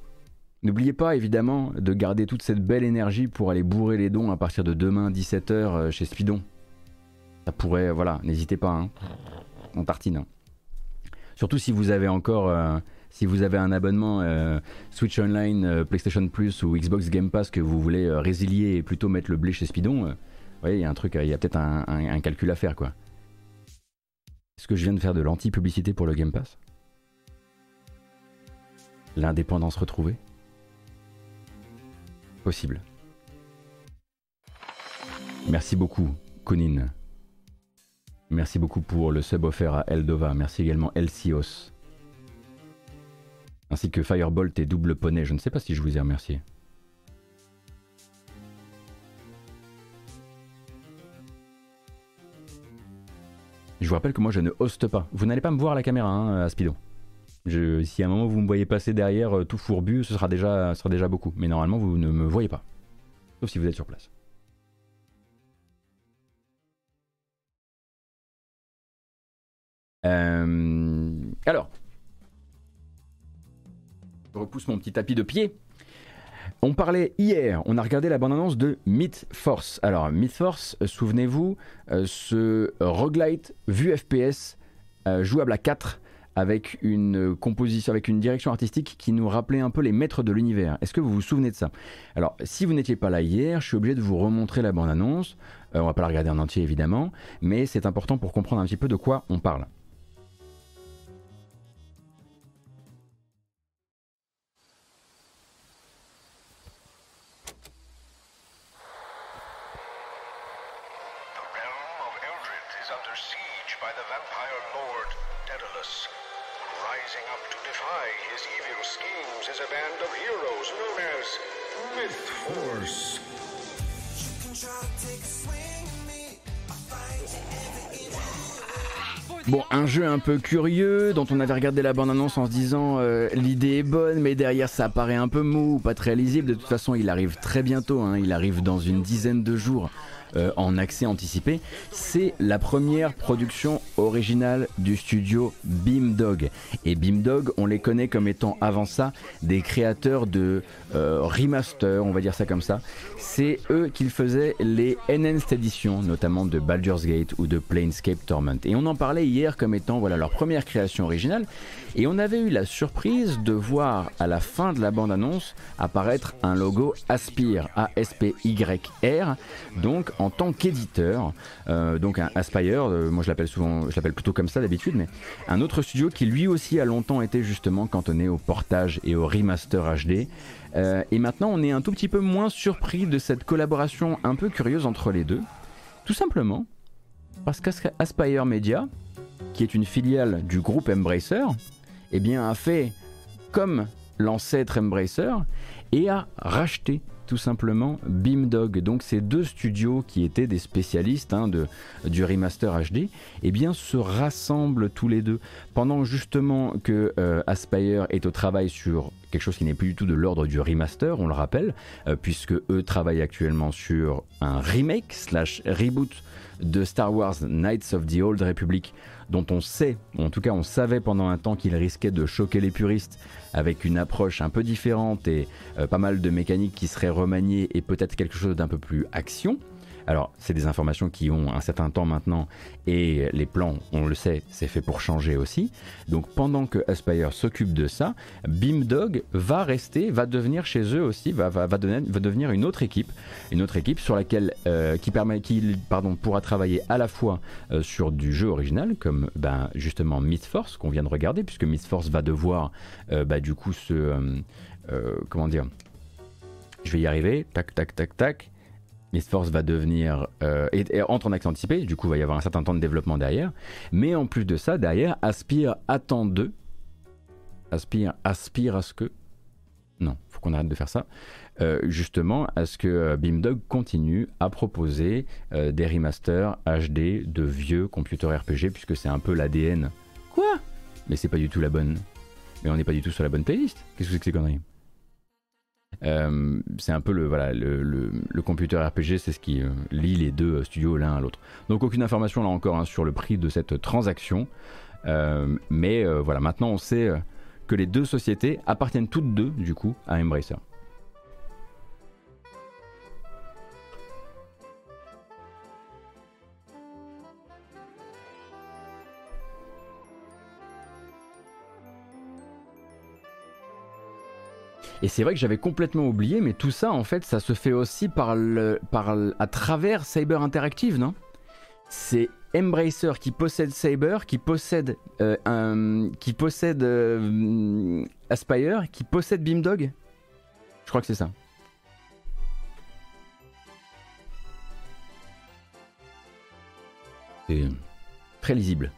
N'oubliez pas évidemment de garder toute cette belle énergie pour aller bourrer les dons à partir de demain 17h euh, chez Spidon. Ça pourrait, voilà, n'hésitez pas, hein. on tartine. Surtout si vous avez encore, euh, si vous avez un abonnement euh, Switch Online, PlayStation Plus ou Xbox Game Pass que vous voulez résilier et plutôt mettre le blé chez Spidon, il y a un truc, il y a peut-être un calcul à faire quoi. Est-ce que je viens de faire de l'anti-publicité pour le Game Pass L'indépendance retrouvée Merci beaucoup, Konin. Merci beaucoup pour le sub offert à Eldova. Merci également Elsios. Ainsi que Firebolt et Double Poney. Je ne sais pas si je vous ai remercié. Je vous rappelle que moi je ne hoste pas. Vous n'allez pas me voir à la caméra, hein, Si à un moment vous me voyez passer derrière euh, tout fourbu, ce sera, déjà, sera déjà beaucoup. Mais normalement vous ne me voyez pas. Sauf si vous êtes sur place. Euh, alors, je repousse mon petit tapis de pied. On parlait hier, on a regardé la bande-annonce de Myth Force. Alors, Myth Force, souvenez-vous, euh, ce roguelite vu FPS jouable à 4 avec une composition, avec une direction artistique qui nous rappelait un peu les maîtres de l'univers. Est-ce que vous vous souvenez de ça? Alors, si vous n'étiez pas là hier, je suis obligé de vous remontrer la bande-annonce. on va pas la regarder en entier évidemment, mais c'est important pour comprendre un petit peu de quoi on parle. Bon, un jeu un peu curieux dont on avait regardé la bande-annonce en se disant euh, l'idée est bonne, mais derrière ça paraît un peu mou, pas très lisible. De toute façon, il arrive très bientôt, hein. il arrive dans une dizaine de jours. Euh, en accès anticipé, c'est la première production originale du studio Beamdog. Et Beamdog, on les connaît comme étant avant ça des créateurs de euh, remaster, on va dire ça comme ça. C'est eux qui faisaient les Enhanced Editions, notamment de Baldur's Gate ou de Planescape Torment. Et on en parlait hier comme étant voilà leur première création originale. Et on avait eu la surprise de voir à la fin de la bande-annonce apparaître un logo Aspire, A-S-P-Y-R, donc en tant qu'éditeur, euh, donc un Aspire, euh, moi je l'appelle souvent, je l'appelle plutôt comme ça d'habitude, mais un autre studio qui lui aussi a longtemps été justement cantonné au portage et au remaster HD. Euh, et maintenant on est un tout petit peu moins surpris de cette collaboration un peu curieuse entre les deux, tout simplement parce qu'Aspire Media, qui est une filiale du groupe Embracer, eh bien, a fait comme l'ancêtre Embracer et a racheté tout simplement Beamdog. Donc ces deux studios qui étaient des spécialistes hein, de, du remaster HD, eh bien se rassemblent tous les deux. Pendant justement que euh, Aspire est au travail sur quelque chose qui n'est plus du tout de l'ordre du remaster, on le rappelle, euh, puisque eux travaillent actuellement sur un remake slash reboot de Star Wars Knights of the Old Republic dont on sait, ou en tout cas on savait pendant un temps qu'il risquait de choquer les puristes avec une approche un peu différente et euh, pas mal de mécaniques qui seraient remaniées et peut-être quelque chose d'un peu plus action. Alors, c'est des informations qui ont un certain temps maintenant et les plans, on le sait, c'est fait pour changer aussi. Donc, pendant que Aspire s'occupe de ça, Beamdog va rester, va devenir chez eux aussi, va, devenir une autre équipe, une autre équipe sur laquelle, euh, qui, permet, qui pourra travailler à la fois euh, sur du jeu original, comme ben, justement Myth Force qu'on vient de regarder, puisque Myth Force va devoir euh, bah, du coup se. comment dire Je vais y arriver, tac, tac, tac, tac. Force va devenir euh, et, entre en accès anticipé, du coup il va y avoir un certain temps de développement derrière. Mais en plus de ça, derrière, Aspire attend d'eux. Aspire, aspire à ce que. Non, faut qu'on arrête de faire ça. Euh, justement, à ce que euh, Beamdog continue à proposer des remasters HD de vieux computers RPG, puisque c'est un peu l'ADN. Quoi? Mais c'est pas du tout la bonne. Mais on n'est pas du tout sur la bonne playlist. Qu'est-ce que c'est que ces conneries? Euh, c'est un peu le, voilà, le, computer RPG, c'est ce qui euh, lie les deux euh, studios l'un à l'autre. Donc aucune information là encore hein, sur le prix de cette transaction. mais voilà, maintenant on sait que les deux sociétés appartiennent toutes deux du coup à Embracer. Et c'est vrai que j'avais complètement oublié, mais tout ça, en fait, ça se fait aussi par le, par à travers Cyber Interactive, non? C'est Embracer qui possède Cyber, qui possède, euh, un, qui possède euh, Aspire, qui possède Beamdog? Je crois que c'est ça. C'est très lisible.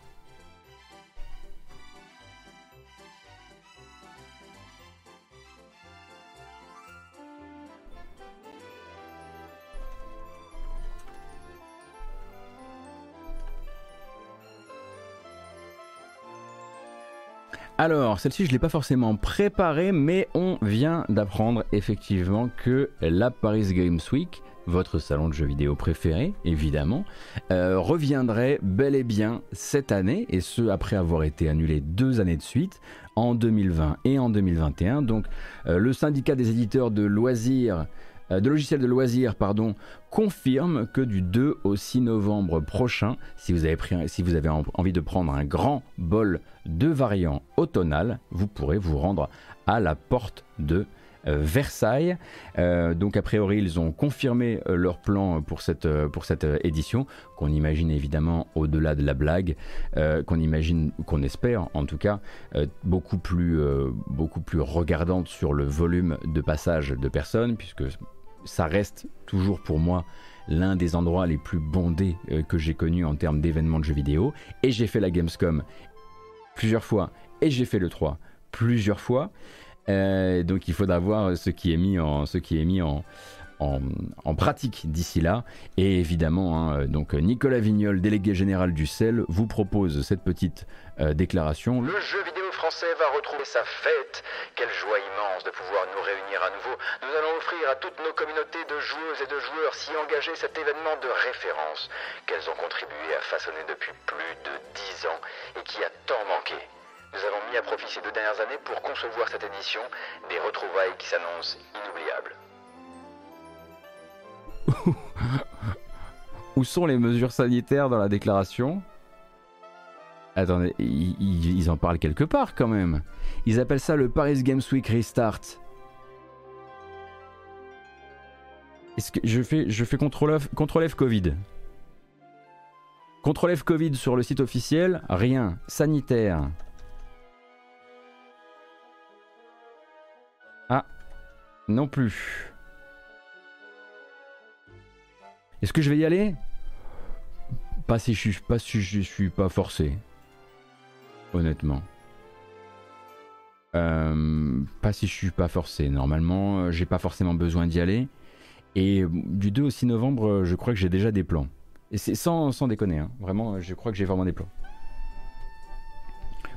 Alors, celle-ci, je ne l'ai pas forcément préparée, mais on vient d'apprendre effectivement que la Paris Games Week, votre salon de jeux vidéo préféré, évidemment, euh, reviendrait bel et bien cette année, et ce après avoir été annulé deux années de suite, en 2020 et en 2021. Donc, euh, le syndicat des éditeurs de loisirs de logiciels de loisirs pardon, confirme que du 2 au 6 novembre prochain, si vous avez, envie de prendre un grand bol de variants automnales, vous pourrez vous rendre à la porte de euh, Versailles. Euh, donc a priori ils ont confirmé leur plan pour cette, pour cette édition, qu'on imagine évidemment au-delà de la blague, qu'on imagine, qu'on espère en tout cas, beaucoup, plus, beaucoup plus regardante sur le volume de passage de personnes, puisque ça reste toujours pour moi l'un des endroits les plus bondés euh, que j'ai connu en termes d'événements de jeux vidéo. Et j'ai fait la Gamescom plusieurs fois et j'ai fait le 3 plusieurs fois. Euh, donc il faudra voir ce qui est mis en, ce qui est mis en, en, pratique d'ici là. Et évidemment, hein, donc Nicolas Vignol, délégué général du CEL, vous propose cette petite euh, déclaration. Le jeu vidéo français va retrouver sa fête. Quelle joie immense de pouvoir nous réunir à nouveau. Nous allons offrir à toutes nos communautés de joueuses et de joueurs si engagés cet événement de référence qu'elles ont contribué à façonner depuis plus de dix ans et qui a tant manqué. Nous avons mis à profit ces deux dernières années pour concevoir cette édition, des retrouvailles qui s'annoncent inoubliables. (laughs) Où sont les mesures sanitaires dans la déclaration? Attendez, ils, en parlent quelque part quand même. Ils appellent ça le Paris Games Week Restart. Est-ce que je fais, je fais contrôle F, F Covid? Contrôle F Covid sur le site officiel, rien. Sanitaire. Ah, non plus. Est-ce que je vais y aller? Pas si je suis pas si je suis pas forcé. Honnêtement. Euh, pas si je suis pas forcé. Normalement, euh, j'ai pas forcément besoin d'y aller. Et du 2 au 6 novembre, euh, je crois que j'ai déjà des plans. Et c'est sans, déconner, hein. vraiment, je crois que j'ai vraiment des plans.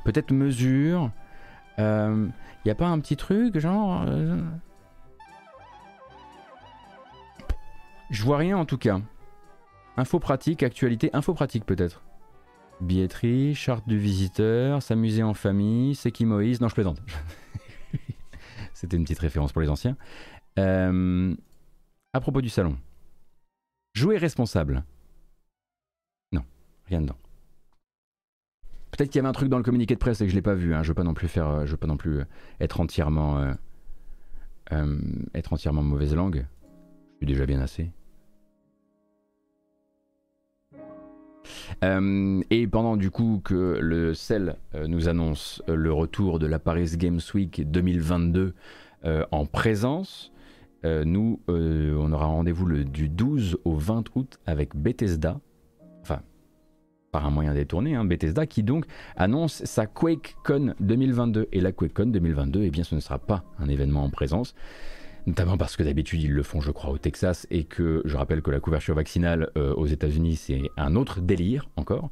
Peut-être mesure. Il a pas un petit truc, genre. Je vois rien en tout cas. Info pratique, actualité, info pratique peut-être. Billetterie, charte du visiteur, s'amuser en famille, c'est qui Moïse? Non, je plaisante. (laughs) C'était une petite référence pour les anciens. Euh, à propos du salon. Jouer responsable. Non, rien dedans. Peut-être qu'il y avait un truc dans le communiqué de presse et que je l'ai pas vu. Hein. Je veux pas plus euh, veux pas non plus euh, être entièrement, être entièrement mauvaise langue. Je suis déjà bien assez. Euh, et pendant du coup que le CEL euh, nous annonce euh, le retour de la Paris Games Week 2022 en présence, nous, on aura rendez-vous du 12 au 20 août avec Bethesda, enfin, par un moyen détourné, hein, Bethesda, qui donc annonce sa QuakeCon 2022. Et la QuakeCon 2022, eh bien, ce ne sera pas un événement en présence notamment parce que d'habitude ils le font je crois au Texas et que je rappelle que la couverture vaccinale euh, aux États-Unis c'est un autre délire encore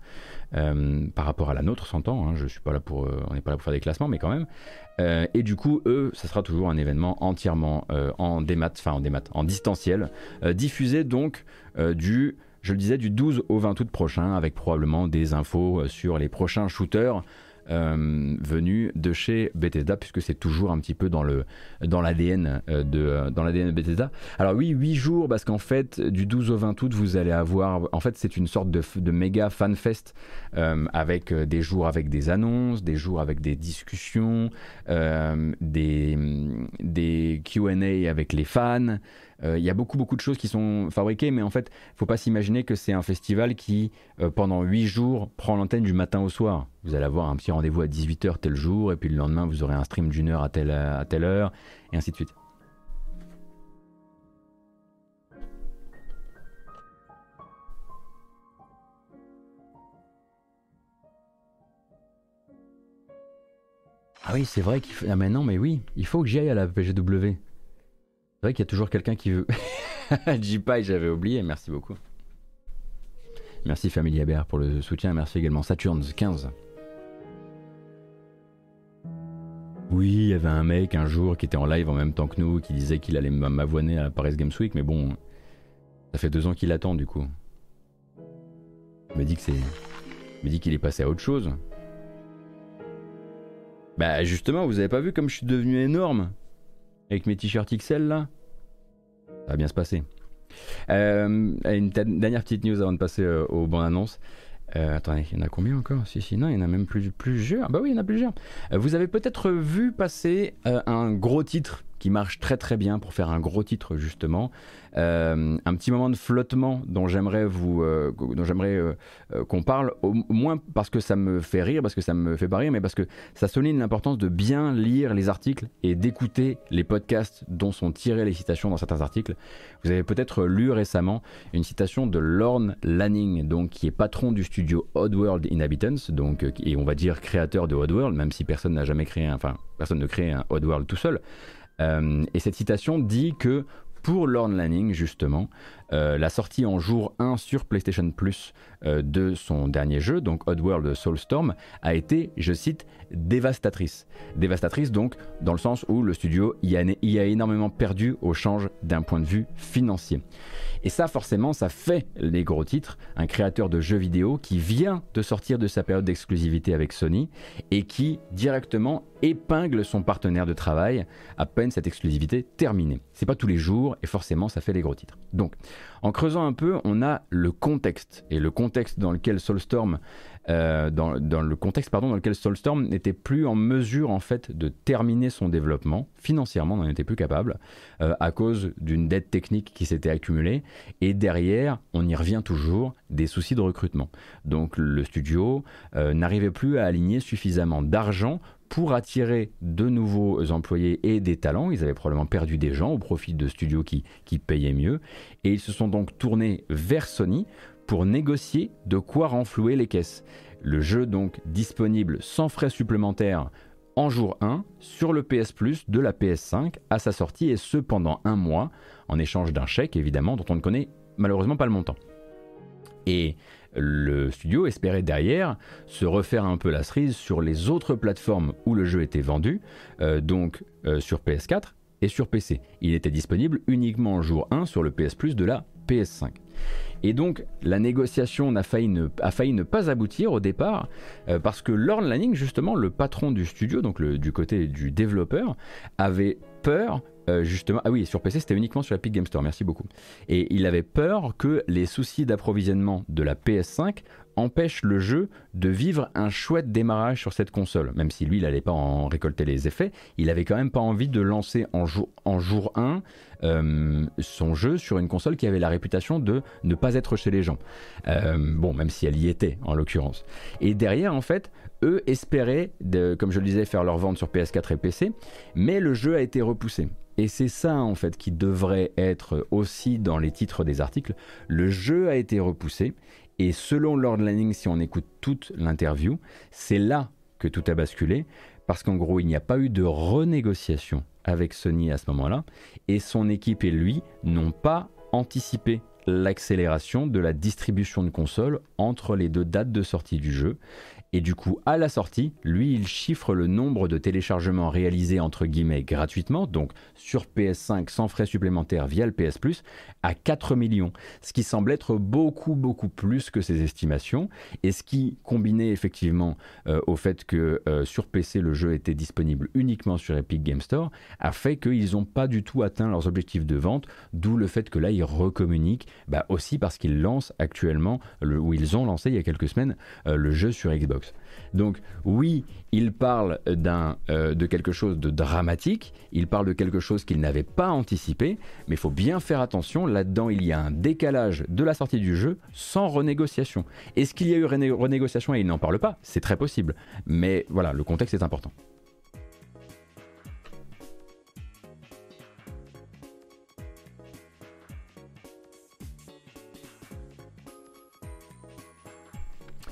euh, par rapport à la nôtre s'entend hein, je suis pas là pour euh, on n'est pas là pour faire des classements mais quand même. Et du coup eux ça sera toujours un événement entièrement en démat enfin en démat en distanciel diffusé donc du je le disais du 12 au 20 août prochain avec probablement des infos sur les prochains shooters euh, venu de chez Bethesda, puisque c'est toujours un petit peu dans l'ADN euh, de euh, de Bethesda. Alors oui, 8 jours, parce qu'en fait, du 12 au 20 août, vous allez avoir, en fait, c'est une sorte de, de méga fanfest avec des jours avec des annonces, des jours avec des discussions, des des Q&A avec les fans. Euh, il y a beaucoup beaucoup de choses qui sont fabriquées, mais en fait, faut pas s'imaginer que c'est un festival qui, euh, pendant 8 jours, prend l'antenne du matin au soir. Vous allez avoir un petit rendez-vous à 18h tel jour, et puis le lendemain, vous aurez un stream d'une heure à telle, à telle heure, et ainsi de suite. Ah oui, c'est vrai qu'il faut. Ah mais non, mais oui, il faut que j'y aille à la PGW. C'est vrai qu'il y a toujours quelqu'un qui veut. (laughs) J-Pie, j'avais oublié, merci beaucoup. Merci Famille Habert pour le soutien, merci également Saturns 15. Oui, il y avait un mec un jour qui était en live en même temps que nous, qui disait qu'il allait m'avoiner à Paris Games Week, mais bon, ça fait deux ans qu'il attend du coup. Il me dit que c'est, me dit qu'il est passé à autre chose. Bah justement, vous avez pas vu comme je suis devenu énorme? Avec mes t-shirts XL là Ça va bien se passer. Euh, une dernière petite news avant de passer euh, aux bonnes annonces. Euh, attendez, il y en a combien encore? Si, si, non, il y en a même plus, plusieurs. Bah oui, il y en a plusieurs. vous avez peut-être vu passer un gros titre qui marche très très bien pour faire un gros titre justement. Euh, un petit moment de flottement dont j'aimerais vous, euh, dont j'aimerais euh, qu'on parle, au moins parce que ça me fait rire, parce que ça me fait pas rire, mais parce que ça souligne l'importance de bien lire les articles et d'écouter les podcasts dont sont tirées les citations dans certains articles. Vous avez peut-être lu récemment une citation de Lorne Lanning, donc qui est patron du studio Oddworld Inhabitants, donc et on va dire créateur de Oddworld, même si personne n'a jamais créé, enfin personne ne crée un Oddworld tout seul. Euh, et cette citation dit que pour Lorne Lanning, justement, euh, la sortie en jour 1 sur PlayStation Plus euh, de son dernier jeu, donc Oddworld Soulstorm, a été, je cite, dévastatrice. Dévastatrice donc dans le sens où le studio y a, y a énormément perdu au change d'un point de vue financier. Et ça forcément ça fait les gros titres, un créateur de jeux vidéo qui vient de sortir de sa période d'exclusivité avec Sony et qui directement épingle son partenaire de travail à peine cette exclusivité terminée. C'est pas tous les jours et forcément ça fait les gros titres. Donc en creusant un peu, on a le contexte et le contexte dans lequel Soulstorm euh, dans, le contexte pardon, dans lequel n'était plus en mesure en fait de terminer son développement financièrement, n'en était plus capable euh, à cause d'une dette technique qui s'était accumulée et derrière, on y revient toujours, des soucis de recrutement. Donc le studio euh, n'arrivait plus à aligner suffisamment d'argent pour attirer de nouveaux employés et des talents. Ils avaient probablement perdu des gens au profit de studios qui, payaient mieux. Et ils se sont donc tournés vers Sony pour négocier de quoi renflouer les caisses. Le jeu donc disponible sans frais supplémentaires en jour 1 sur le PS Plus de la PS5 à sa sortie et ce pendant un mois en échange d'un chèque évidemment dont on ne connaît malheureusement pas le montant. Et le studio espérait derrière se refaire un peu la cerise sur les autres plateformes où le jeu était vendu, euh, donc euh, sur PS4 et sur PC. Il était disponible uniquement en jour 1 sur le PS Plus de la PS5. Et donc la négociation a failli ne, pas aboutir au départ euh, parce que Lorne Lanning, justement le patron du studio, donc du côté du développeur, avait peur euh, justement, ah oui, sur PC c'était uniquement sur la Epic Game Store, merci beaucoup. Et il avait peur que les soucis d'approvisionnement de la PS5 empêchent le jeu de vivre un chouette démarrage sur cette console. Même si lui, il n'allait pas en récolter les effets, il avait quand même pas envie de lancer en jour, en jour 1 euh, son jeu sur une console qui avait la réputation de ne pas être chez les gens. Euh, bon, même si elle y était en l'occurrence. Et derrière, en fait, eux espéraient, comme je le disais, faire leur vente sur PS4 et PC, mais le jeu a été repoussé. Et c'est ça en fait qui devrait être aussi dans les titres des articles. Le jeu a été repoussé et selon Lord Lanning, si on écoute toute l'interview, c'est là que tout a basculé parce qu'en gros il n'y a pas eu de renégociation avec Sony à ce moment-là. Et son équipe et lui n'ont pas anticipé l'accélération de la distribution de consoles entre les deux dates de sortie du jeu et du coup, à la sortie, lui, il chiffre le nombre de téléchargements réalisés entre guillemets gratuitement, donc sur PS5 sans frais supplémentaires via le PS Plus, à 4 millions. Ce qui semble être beaucoup, beaucoup plus que ses estimations. Et ce qui, combiné effectivement euh, au fait que euh, sur PC le jeu était disponible uniquement sur Epic Game Store, a fait qu'ils n'ont pas du tout atteint leurs objectifs de vente. D'où le fait que là, ils recommuniquent, bah, aussi parce qu'ils lancent actuellement, le, ou ils ont lancé il y a quelques semaines, euh, le jeu sur Xbox. Donc oui, il parle euh, de quelque chose de dramatique, il parle de quelque chose qu'il n'avait pas anticipé, mais il faut bien faire attention, là-dedans il y a un décalage de la sortie du jeu sans renégociation. Est-ce qu'il y a eu renégociation et il n'en parle pas? C'est très possible, mais voilà, le contexte est important.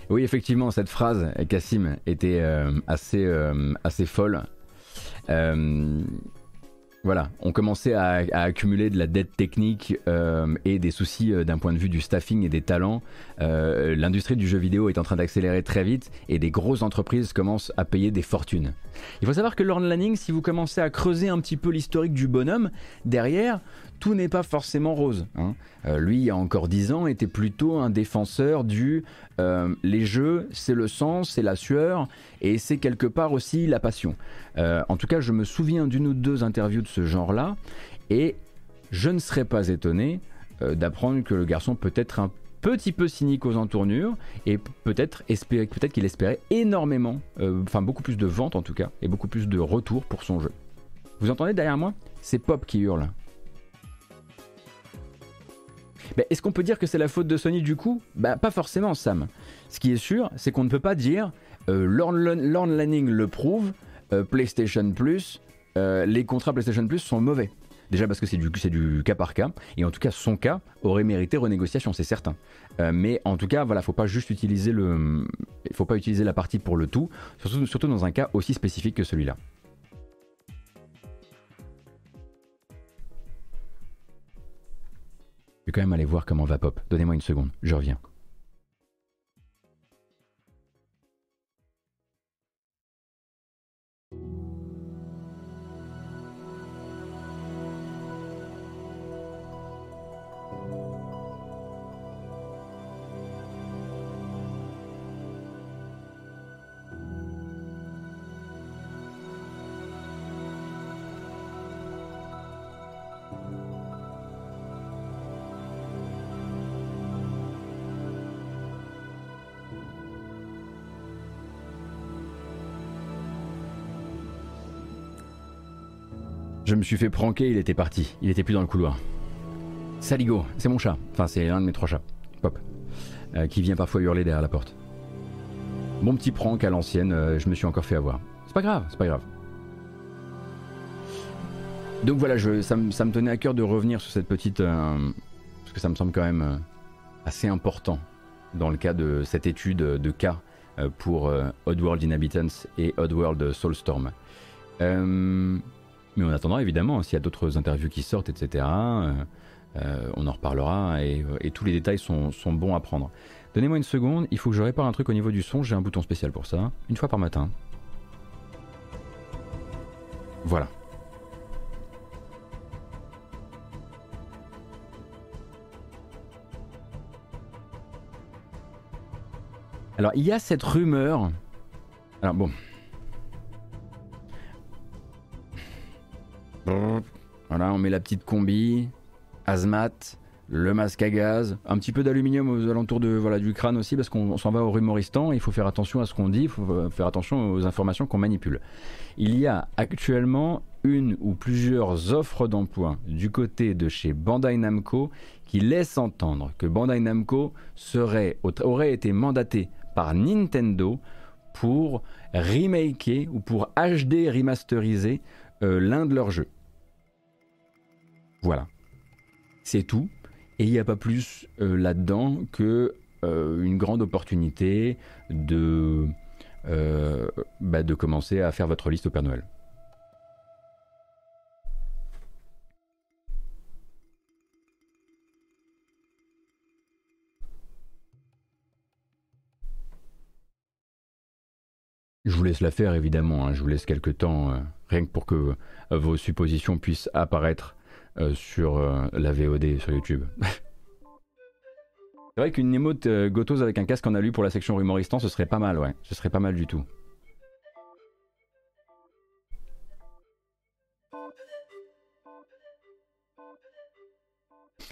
Oui, effectivement, cette phrase, Cassim, était assez, assez folle. Voilà, on commençait à, accumuler de la dette technique euh, et des soucis euh, d'un point de vue du staffing et des talents. Euh, l'industrie du jeu vidéo est en train d'accélérer très vite et des grosses entreprises commencent à payer des fortunes. Il faut savoir que Lorne Lanning, si vous commencez à creuser un petit peu l'historique du bonhomme, derrière, tout n'est pas forcément rose. Hein. Lui, il y a encore 10 ans, était plutôt un défenseur du les jeux, c'est le sang, c'est la sueur, et c'est quelque part aussi la passion. En tout cas, je me souviens d'une ou deux interviews de ce genre-là, et je ne serais pas étonné d'apprendre que le garçon peut être un petit peu cynique aux entournures, et peut-être peut qu'il espérait énormément, enfin beaucoup plus de ventes en tout cas, et beaucoup plus de retours pour son jeu. Vous entendez derrière moi? C'est Pop qui hurle. Bah, est-ce qu'on peut dire que c'est la faute de Sony du coup? Bah pas forcément Sam. Ce qui est sûr, c'est qu'on ne peut pas dire euh, Lorne Lanning le prouve, euh, PlayStation Plus, euh, les contrats PlayStation Plus sont mauvais. Déjà parce que c'est du, cas par cas, et en tout cas son cas aurait mérité renégociation, c'est certain. mais en tout cas, voilà, faut pas juste utiliser faut pas utiliser la partie pour le tout, surtout, surtout dans un cas aussi spécifique que celui-là. vais quand même aller voir comment va Pop. Donnez-moi une seconde, je reviens. Me suis fait pranker, il était parti. Il était plus dans le couloir. Saligo, c'est mon chat. Enfin, c'est un de mes trois chats. Pop. Euh, qui vient parfois hurler derrière la porte. Mon petit prank à l'ancienne, euh, je me suis encore fait avoir. C'est pas grave, c'est pas grave. Donc voilà, je, ça, me tenait à cœur de revenir sur cette petite. Euh, parce que ça me semble quand même assez important dans le cas de cette étude de cas pour Oddworld Inhabitants et Oddworld Soulstorm. Mais en attendant, évidemment, s'il y a d'autres interviews qui sortent, etc., euh, euh, on en reparlera et, tous les détails sont, bons à prendre. Donnez-moi une seconde, il faut que je répare un truc au niveau du son, j'ai un bouton spécial pour ça, une fois par matin. Voilà. Alors il y a cette rumeur. Alors bon, Voilà, on met la petite combi, hazmat, le masque à gaz, un petit peu d'aluminium aux alentours de, voilà, du crâne aussi, parce qu'on s'en va au rumoristan, il faut faire attention à ce qu'on dit, il faut faire attention aux informations qu'on manipule. Il y a actuellement une ou plusieurs offres d'emploi du côté de chez Bandai Namco qui laissent entendre que Bandai Namco aurait été mandaté par Nintendo pour remaker ou pour HD remasteriser euh, l'un de leurs jeux. Voilà. C'est tout. Et il n'y a pas plus euh, là-dedans que euh, une grande opportunité de, bah, de commencer à faire votre liste au Père Noël. Je vous laisse la faire évidemment, hein. je vous laisse quelques temps, euh, rien que pour que euh, vos suppositions puissent apparaître euh, sur la VOD sur YouTube. (laughs) C'est vrai qu'une émote Gotos avec un casque en alu pour la section humoristan, ce serait pas mal, ouais. Ce serait pas mal du tout.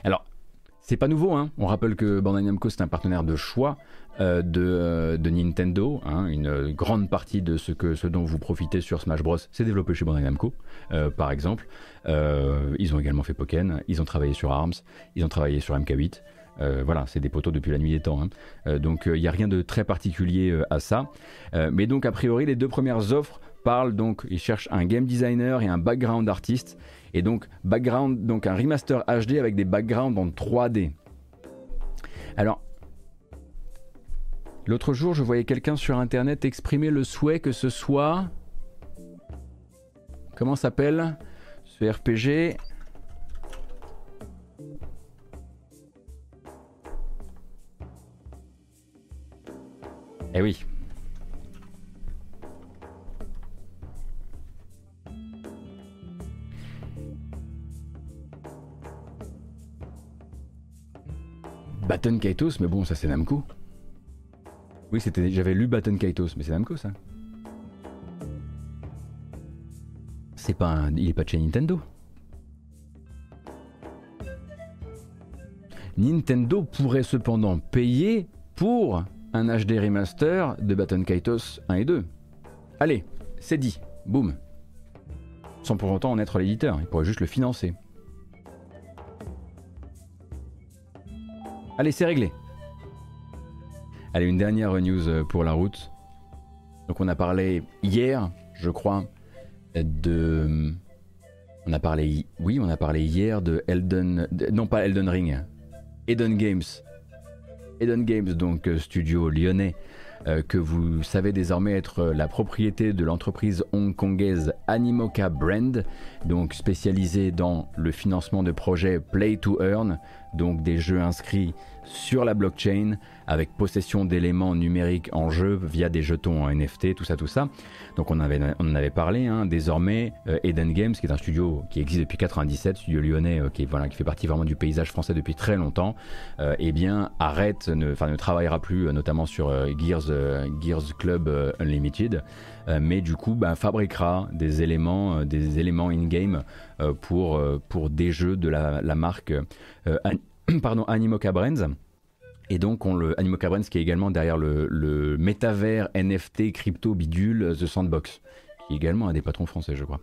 Alors, c'est pas nouveau, hein. on rappelle que Bandai Namco c'est un partenaire de choix euh, euh, de, Nintendo. Hein, une grande partie de ce, que, ce dont vous profitez sur Smash Bros, c'est développé chez Bandai Namco, euh, par exemple. ils ont également fait Pokken, ils ont travaillé sur ARMS, ils ont travaillé sur MK8. voilà, c'est des poteaux depuis la nuit des temps. Hein. donc il n'y a rien de très particulier à ça. mais donc a priori, les deux premières offres parlent donc, ils cherchent un game designer et un background artiste. Et donc background, donc un remaster HD avec des backgrounds en 3D. Alors L'autre jour, je voyais quelqu'un sur internet exprimer le souhait que ce soit. Comment s'appelle ce RPG Eh oui. Baton Kaitos, mais bon, ça c'est Namco. Oui, c'était, j'avais lu Baton Kaitos, mais c'est Namco ça. C'est pas un, il est pas de chez Nintendo. Nintendo pourrait cependant payer pour un HD remaster de Baton Kaitos 1 et 2. Allez, c'est dit, boum. Sans pour autant en être l'éditeur, il pourrait juste le financer. Allez, c'est réglé. Allez, une dernière news euh, pour la route. Donc on a parlé hier, je crois, de... On a parlé... Oui, on a parlé hier de Elden... Non, pas Elden Ring. Eden Games. Eden Games, donc euh, studio lyonnais, euh, que vous savez désormais être la propriété de l'entreprise hongkongaise Animoca Brand, donc spécialisée dans le financement de projets Play to Earn, donc des jeux inscrits sur la blockchain avec possession d'éléments numériques en jeu via des jetons en NFT, tout ça, tout ça. Donc on, avait, on en avait parlé. Hein. Désormais, euh, Eden Games, qui est un studio qui existe depuis 97, studio lyonnais euh, qui, voilà, qui fait partie vraiment du paysage français depuis très longtemps, euh, eh bien arrête, ne, ne travaillera plus, notamment sur Gears, Gears Club Unlimited. mais du coup bah, fabriquera des éléments, des éléments in-game pour, pour des jeux de la, la marque (coughs) pardon, Animoca Brands. Et donc, on le, Animoca Brands qui est également derrière le, le métavers NFT crypto bidule The Sandbox, qui est également un des patrons français, je crois.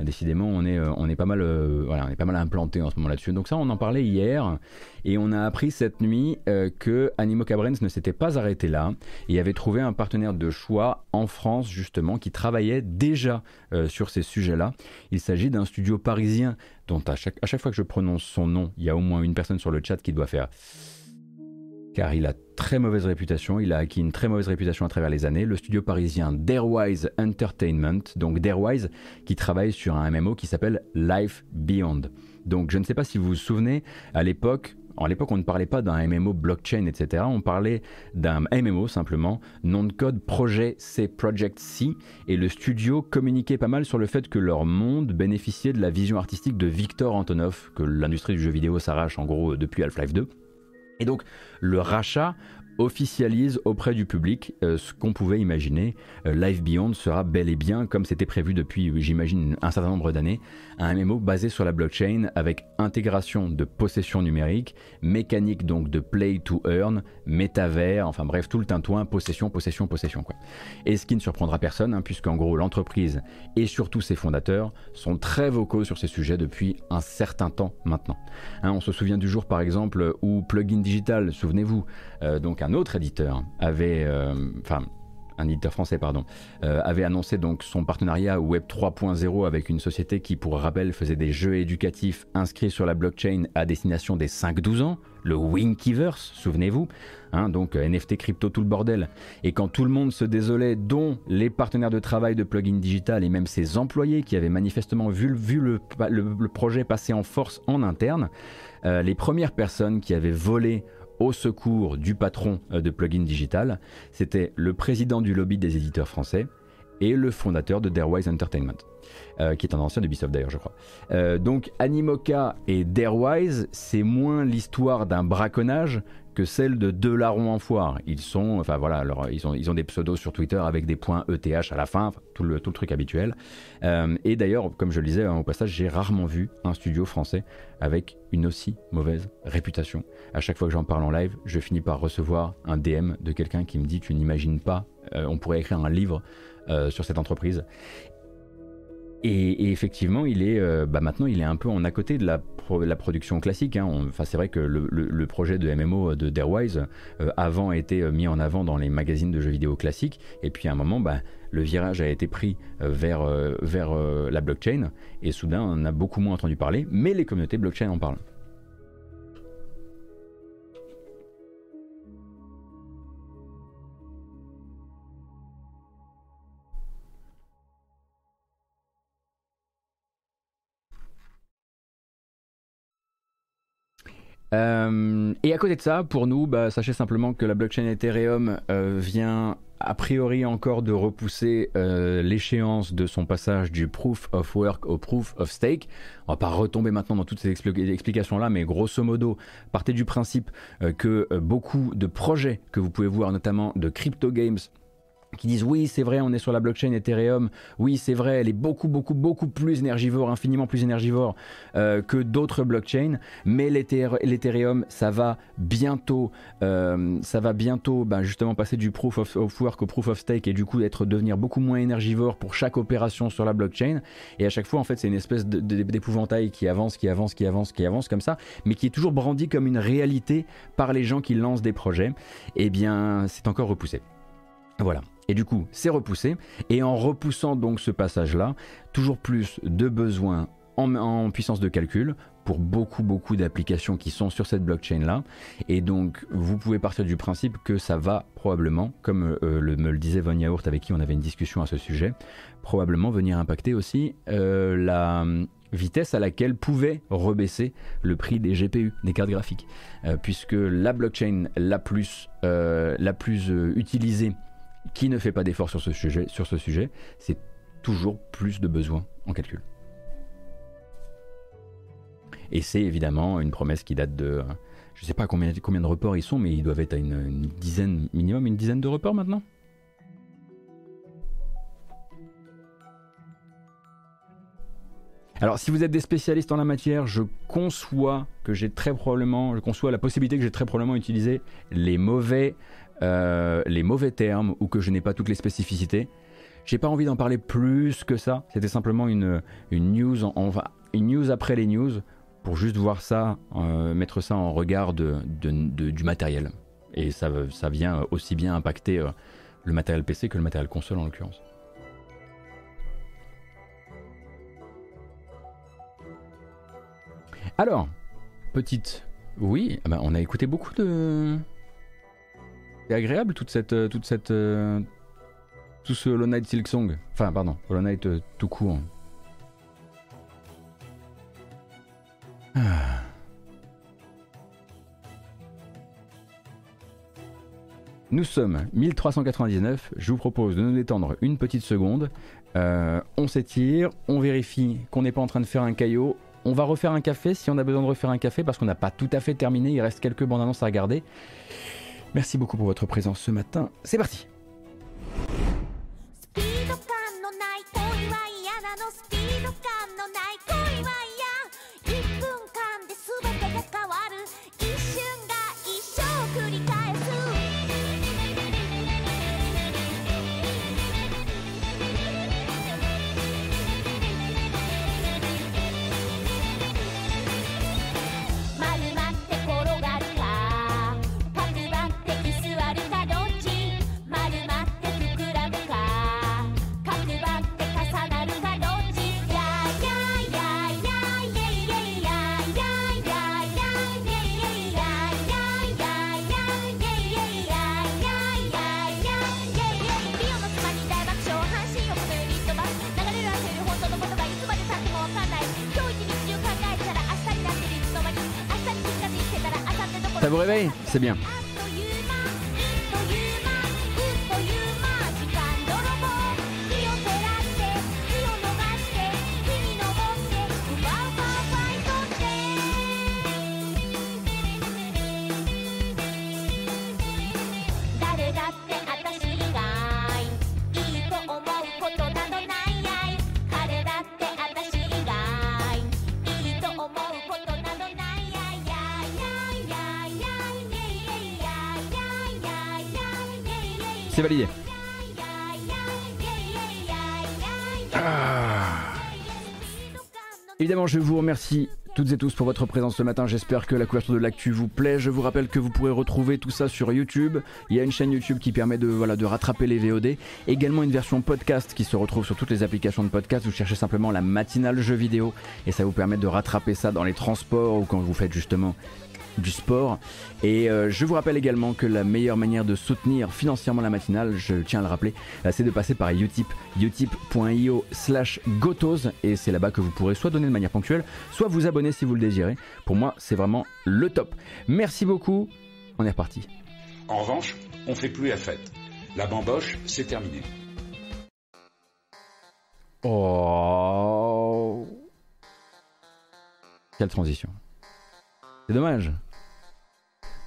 Décidément, on est, euh, on est, pas, mal, euh, voilà, on est pas mal implanté en ce moment là-dessus. Donc ça, on en parlait hier, et on a appris cette nuit euh, que Animoca Brands ne s'était pas arrêté là, et avait trouvé un partenaire de choix en France, justement, qui travaillait déjà sur ces sujets-là. Il s'agit d'un studio parisien dont à chaque, à chaque fois que je prononce son nom, il y a au moins une personne sur le chat qui doit faire car il a très mauvaise réputation, il a acquis une très mauvaise réputation à travers les années, le studio parisien Darewise Entertainment, donc Darewise qui travaille sur un MMO qui s'appelle Life Beyond. Donc je ne sais pas si vous vous souvenez, à l'époque, à l'époque, on ne parlait pas d'un MMO blockchain, etc. On parlait d'un MMO simplement, nom de code projet C, Project C, et le studio communiquait pas mal sur le fait que leur monde bénéficiait de la vision artistique de Victor Antonov, que l'industrie du jeu vidéo s'arrache en gros depuis Half-Life 2. Et donc le rachat officialise auprès du public euh, ce qu'on pouvait imaginer. Euh, Live Beyond sera bel et bien, comme c'était prévu depuis, j'imagine, un certain nombre d'années, un MMO basé sur la blockchain avec intégration de possession numérique, mécanique donc de play to earn, métavers, enfin bref, tout le tintouin, possession, possession, possession. Quoi. Et ce qui ne surprendra personne, hein, puisqu'en gros l'entreprise et surtout ses fondateurs sont très vocaux sur ces sujets depuis un certain temps maintenant. Hein, on se souvient du jour par exemple où Plugin Digital, souvenez-vous, euh, donc un autre éditeur avait, euh, enfin un éditeur français pardon, euh, avait annoncé donc son partenariat Web 3.0 avec une société qui, pour rappel, faisait des jeux éducatifs inscrits sur la blockchain à destination des 5-12 ans, le Winkiverse, souvenez-vous, hein, donc NFT crypto tout le bordel. Et quand tout le monde se désolait, dont les partenaires de travail de Plugin Digital et même ses employés qui avaient manifestement vu, le, projet passer en force en interne, les premières personnes qui avaient volé au secours du patron euh, de Plugin Digital. C'était le président du lobby des éditeurs français et le fondateur de Darewise Entertainment, euh, qui est un ancien d'Ubisoft d'ailleurs, je crois. Euh, donc Animoca et Darewise, c'est moins l'histoire d'un braconnage que celle de deux larrons en foire. Ils sont, enfin voilà, alors, ils, ont, ils ont des pseudos sur Twitter avec des points ETH à la fin, tout, le, tout le truc habituel. Euh, et d'ailleurs, comme je le disais hein, au passage, j'ai rarement vu un studio français avec une aussi mauvaise réputation. À chaque fois que j'en parle en live, je finis par recevoir un DM de quelqu'un qui me dit Tu n'imagines pas, on pourrait écrire un livre euh, sur cette entreprise. Et, effectivement, il est, euh, bah maintenant, il est un peu en à côté de la, production classique. Hein. Enfin, c'est vrai que le, projet de MMO de Darewise euh, avant été euh, mis en avant dans les magazines de jeux vidéo classiques, et puis à un moment, bah, le virage a été pris vers, la blockchain, et soudain, on a beaucoup moins entendu parler, mais les communautés blockchain en parlent. Euh, et à côté de ça, pour nous, bah, sachez simplement que la blockchain Ethereum euh, vient a priori encore de repousser euh, l'échéance de son passage du proof of work au proof of stake. On va pas retomber maintenant dans toutes ces explications là, mais grosso modo, partez du principe que beaucoup de projets que vous pouvez voir, notamment de crypto games, qui disent oui c'est vrai on est sur la blockchain Ethereum, oui c'est vrai elle est beaucoup beaucoup beaucoup plus énergivore, infiniment plus énergivore euh, que d'autres blockchains, mais l'Ethereum ça va bientôt euh, ça va bientôt ben, justement passer du proof of, work au proof of stake et du coup être devenir beaucoup moins énergivore pour chaque opération sur la blockchain et à chaque fois en fait c'est une espèce d'épouvantail qui avance, qui avance, qui avance, qui avance comme ça, mais qui est toujours brandi comme une réalité par les gens qui lancent des projets, et eh bien c'est encore repoussé. Voilà. Et du coup, c'est repoussé. Et en repoussant donc ce passage-là, toujours plus de besoins en, puissance de calcul pour beaucoup beaucoup d'applications qui sont sur cette blockchain là et donc vous pouvez partir du principe que ça va probablement comme euh, me le disait Von Yaourt avec qui on avait une discussion à ce sujet probablement venir impacter aussi euh, la hum, vitesse à laquelle pouvait rebaisser le prix des GPU, des cartes graphiques, euh, puisque la blockchain la plus, la plus utilisée qui ne fait pas d'effort sur ce sujet, sur ce sujet c'est toujours plus de besoins en calcul. Et c'est évidemment une promesse qui date de... Je ne sais pas combien, combien de reports ils sont, mais ils doivent être à une, dizaine, minimum une dizaine de reports maintenant. Alors, si vous êtes des spécialistes en la matière, je conçois que j'ai très probablement, je conçois la possibilité que j'ai très probablement utilisé les mauvais euh, les mauvais termes ou que je n'ai pas toutes les spécificités. J'ai pas envie d'en parler plus que ça. C'était simplement une, une news, une news après les news pour juste voir ça, euh, mettre ça en regard de, du matériel. Et ça, ça vient aussi bien impacter euh, le matériel PC que le matériel console en l'occurrence. Alors, petite. Oui, ah ben, on a écouté beaucoup de, c'est agréable toute cette, euh, toute cette, euh, tout ce Hollow Knight Silk Song. Enfin, pardon, Hollow Knight euh, tout court. Ah. Nous sommes 1399. Je vous propose de nous détendre une petite seconde. on s'étire, on vérifie qu'on n'est pas en train de faire un caillot. On va refaire un café si on a besoin de refaire un café parce qu'on n'a pas tout à fait terminé. Il reste quelques bandes annonces à regarder. Merci beaucoup pour votre présence ce matin. C'est parti vous réveille C'est bien. Je vous remercie toutes et tous pour votre présence ce matin. J'espère que la couverture de l'actu vous plaît. Je vous rappelle que vous pourrez retrouver tout ça sur YouTube. Il y a une chaîne YouTube qui permet de rattraper les VOD. Également une version podcast qui se retrouve sur toutes les applications de podcast. Vous cherchez simplement la matinale jeu vidéo et ça vous permet de rattraper ça dans les transports ou quand vous faites justement du sport. Et euh, je vous rappelle également que la meilleure manière de soutenir financièrement la matinale, je tiens à le rappeler, euh, c'est de passer par Utip, utip.io slash gotos. Et c'est là-bas que vous pourrez soit donner de manière ponctuelle, soit vous abonner si vous le désirez. Pour moi, c'est vraiment le top. Merci beaucoup. On est reparti. En revanche, on fait plus la fête. La bamboche, c'est terminé. Oh. Quelle transition. C'est dommage.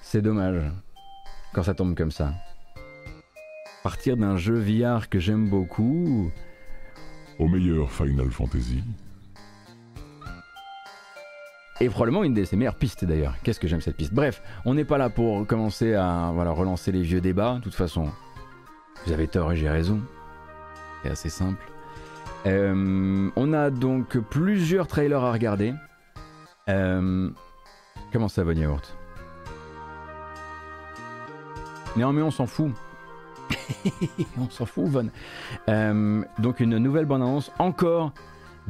C'est dommage quand ça tombe comme ça. Partir d'un jeu VR que j'aime beaucoup au meilleur Final Fantasy. Et probablement une de ses meilleures pistes d'ailleurs. Qu'est-ce que j'aime cette piste? Bref, on n'est pas là pour commencer à voilà, relancer les vieux débats. De toute façon, vous avez tort et j'ai raison. C'est assez simple. Euh, on a donc plusieurs trailers à regarder. Euh, comment ça va, Yaourt Néanmoins, on s'en fout. (laughs) on s'en fout, Von. Euh, donc, une nouvelle bande-annonce, encore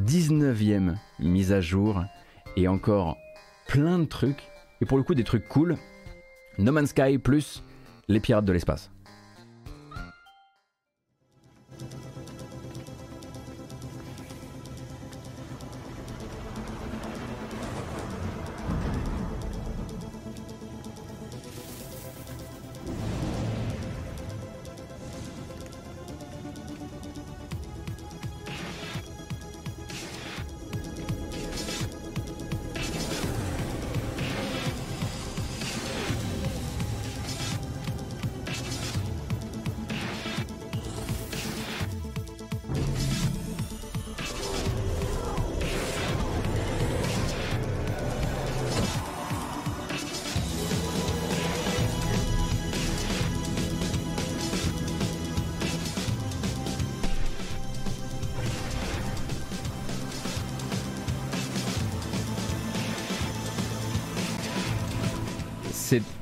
19ème mise à jour, et encore plein de trucs, et pour le coup, des trucs cool. No Man's Sky plus les pirates de l'espace.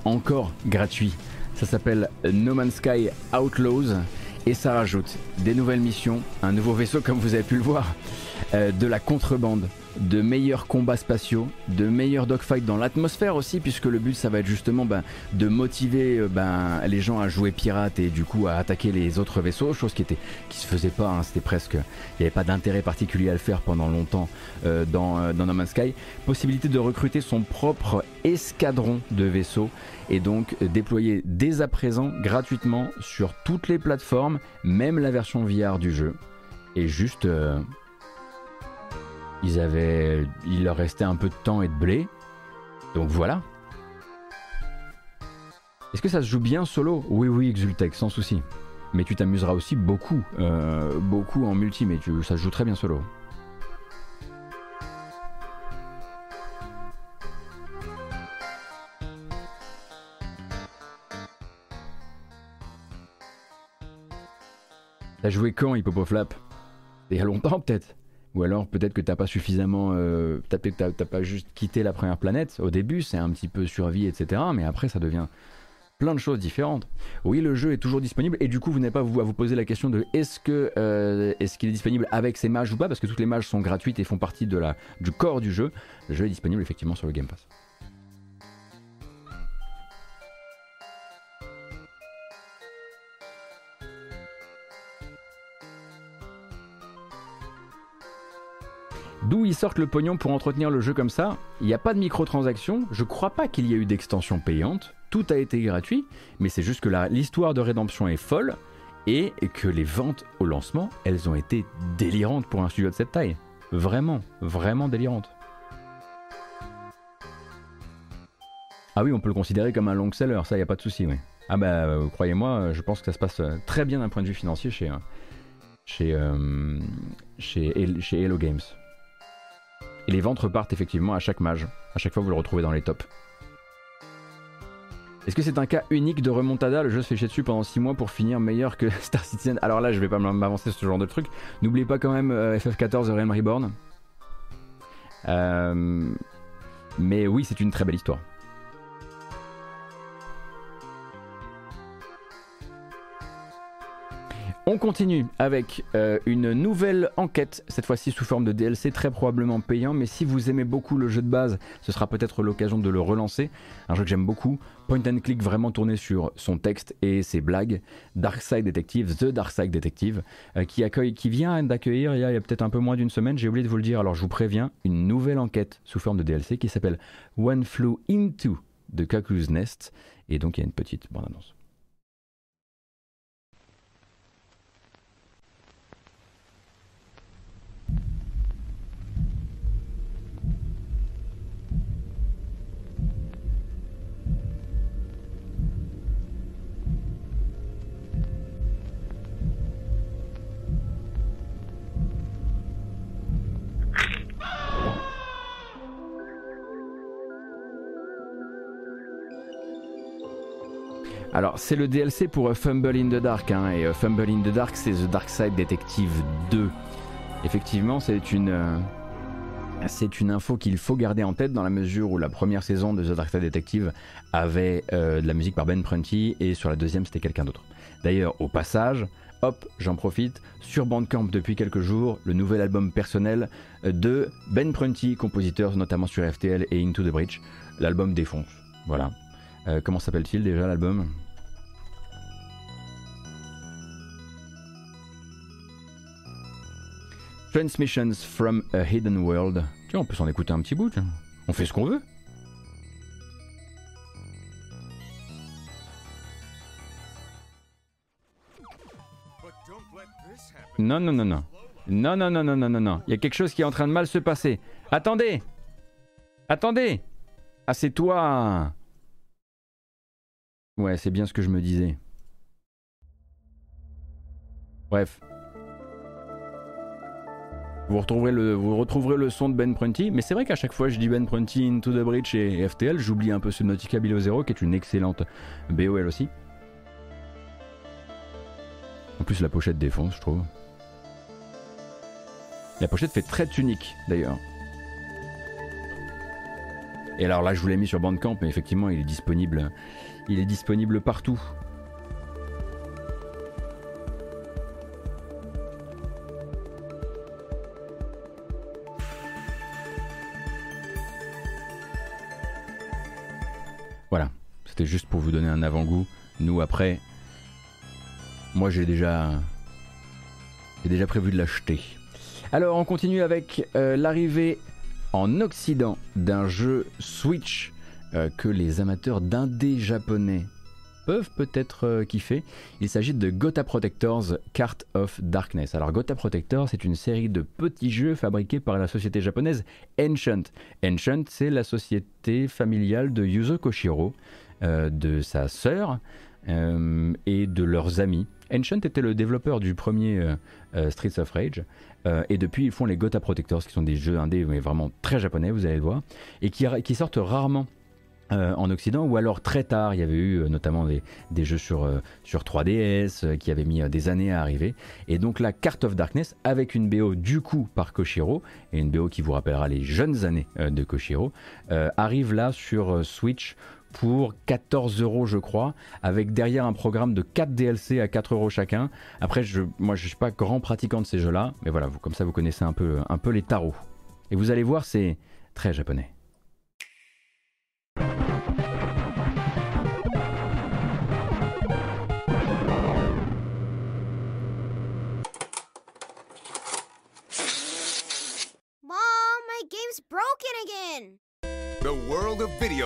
Encore gratuit. Ça s'appelle No Man's Sky Outlaws et ça rajoute des nouvelles missions, un nouveau vaisseau comme vous avez pu le voir, euh, de la contrebande, de meilleurs combats spatiaux, de meilleurs dogfights dans l'atmosphère aussi, puisque le but ça va être justement ben, de motiver euh, ben, les gens à jouer pirate et du coup à attaquer les autres vaisseaux, chose qui était qui se faisait pas, hein, c'était presque, il n'y avait pas d'intérêt particulier à le faire pendant longtemps euh, dans, dans No Man's Sky. Possibilité de recruter son propre escadron de vaisseaux et donc déployer dès à présent gratuitement sur toutes les plateformes, même la version VR du jeu. Et juste ils avaient, il leur restait un peu de temps et de blé. Donc voilà. Est-ce que ça se joue bien solo? Oui, oui, Exultech, sans souci. Mais tu t'amuseras aussi beaucoup, euh, beaucoup en multi, mais tu, ça se joue très bien solo. T'as joué quand, Hippopoflap Il y a longtemps peut-être? Ou alors peut-être que t'as pas suffisamment, euh, t'as, pas juste quitté la première planète. Au début, c'est un petit peu survie, etc. Mais après, ça devient plein de choses différentes. Oui, le jeu est toujours disponible et du coup, vous n'avez pas à vous poser la question de est-ce que euh, qu'il est disponible avec ses mages ou pas, parce que toutes les mages sont gratuites et font partie de la du corps du jeu. Le jeu est disponible effectivement sur le Game Pass. D'où ils sortent le pognon pour entretenir le jeu comme ça Il n'y a pas de microtransactions, je crois pas qu'il y ait eu d'extension payante, tout a été gratuit, mais c'est juste que l'histoire de rédemption est folle et que les ventes au lancement, elles ont été délirantes pour un studio de cette taille. Vraiment, vraiment délirantes. Ah oui, on peut le considérer comme un long seller, ça, il n'y a pas de souci, oui. Ah bah, euh, croyez-moi, je pense que ça se passe euh, très bien d'un point de vue financier chez, euh, chez, chez Hello Games. Et les ventes repartent effectivement à chaque mage. À chaque fois, vous le retrouvez dans les tops. Est-ce que c'est un cas unique de remontada? Le jeu se fait chier dessus pendant 6 mois pour finir meilleur que (laughs) Star Citizen. Alors là, je vais pas m'avancer sur ce genre de truc. N'oubliez pas quand même euh, FF14 The Realm Reborn. Euh, mais oui, c'est une très belle histoire. On continue avec euh, une nouvelle enquête, cette fois-ci sous forme de DLC très probablement payant, mais si vous aimez beaucoup le jeu de base, ce sera peut-être l'occasion de le relancer. Un jeu que j'aime beaucoup, point and click vraiment tourné sur son texte et ses blagues. Darkside Detective, The Darkside Detective, euh, qui, accueille, qui vient d'accueillir il y a, peut-être un peu moins d'une semaine, j'ai oublié de vous le dire, alors je vous préviens, une nouvelle enquête sous forme de DLC qui s'appelle One Flew Into de Cuckoo's Nest, et donc il y a une petite bande-annonce. Alors, c'est le DLC pour euh, Fumble in the Dark, hein, et euh, Fumble in the Dark, c'est The Dark Side Detective 2. Effectivement, c'est une, euh, c'est une info qu'il faut garder en tête dans la mesure où la première saison de The Dark Side Detective avait de la musique par Ben Prunty et sur la deuxième, c'était quelqu'un d'autre. D'ailleurs, au passage, hop, j'en profite, sur Bandcamp depuis quelques jours, le nouvel album personnel de Ben Prunty, compositeur notamment sur FTL et Into the Breach. L'album défonce. Voilà. comment s'appelle-t-il déjà l'album? Transmissions from a Hidden World. Tiens, on peut s'en écouter un petit bout. On fait ce qu'on veut. Non, non, non, non. Non, non, non, non, non, non, non. Il y a quelque chose qui est en train de mal se passer. Attendez Attendez Ah, c'est toi Ouais, c'est bien ce que je me disais. Bref. Vous retrouverez, le, vous retrouverez le son de Ben Prunty, mais c'est vrai qu'à chaque fois je dis Ben Prunty, Into the Bridge et FTL, j'oublie un peu ce Nautica Below Zero qui est une excellente BOL aussi. En plus la pochette défonce, je trouve. La pochette fait très unique d'ailleurs. Et alors là, je vous l'ai mis sur Bandcamp, mais effectivement, il est disponible, il est disponible partout. C'était juste pour vous donner un avant-goût. Nous après, moi j'ai déjà, j'ai déjà prévu de l'acheter. Alors on continue avec euh, l'arrivée en Occident d'un jeu Switch euh, que les amateurs d'indé japonais peuvent peut-être euh, kiffer. Il s'agit de Gotha Protectors Cart of Darkness. Alors Gotha Protectors, c'est une série de petits jeux fabriqués par la société japonaise Ancient. Ancient, c'est la société familiale de Yuzo Koshiro, de sa sœur euh, et de leurs amis. Ancient était le développeur du premier Streets of Rage. et depuis, ils font les Gotha Protectors, qui sont des jeux indés, mais vraiment très japonais, vous allez le voir, et qui, sortent rarement euh, en Occident, ou alors très tard, il y avait eu euh, notamment des, jeux sur, euh, sur 3DS qui avaient mis des années à arriver. Et donc la Cart of Darkness, avec une BO du coup par Koshiro, et une BO qui vous rappellera les jeunes années de Koshiro, arrive là sur Switch pour 14 euros je crois, avec derrière un programme de 4 DLC à 4 euros chacun. Après, je, moi je suis pas grand pratiquant de ces jeux-là, mais voilà, comme ça vous connaissez un peu, un peu les tarots. Et vous allez voir, c'est très japonais.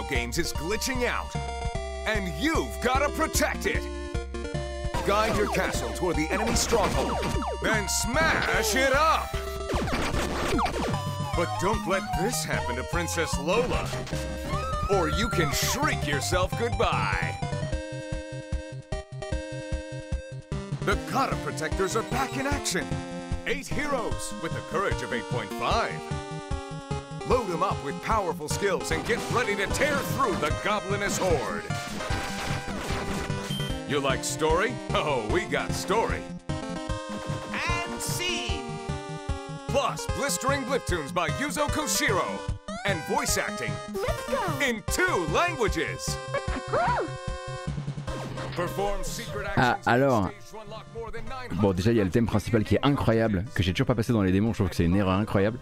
Games is glitching out, and you've got to protect it! Guide your castle toward the enemy stronghold, then smash it up! But don't let this happen to Princess Lola, or you can shriek yourself goodbye! The Kata Protectors are back in action! Eight heroes with the courage of 8.5. Load them up with powerful skills and get ready to tear through the Goblinous Horde. You like story? Oh, we got story. And scene! Plus, blistering blip tunes by Yuzo Koshiro. And voice acting. Let's go! In two languages! Ah, alors. Bon, déjà, il y a le thème principal qui est incroyable, que j'ai toujours pas passé dans les démons, je trouve que c'est une erreur incroyable.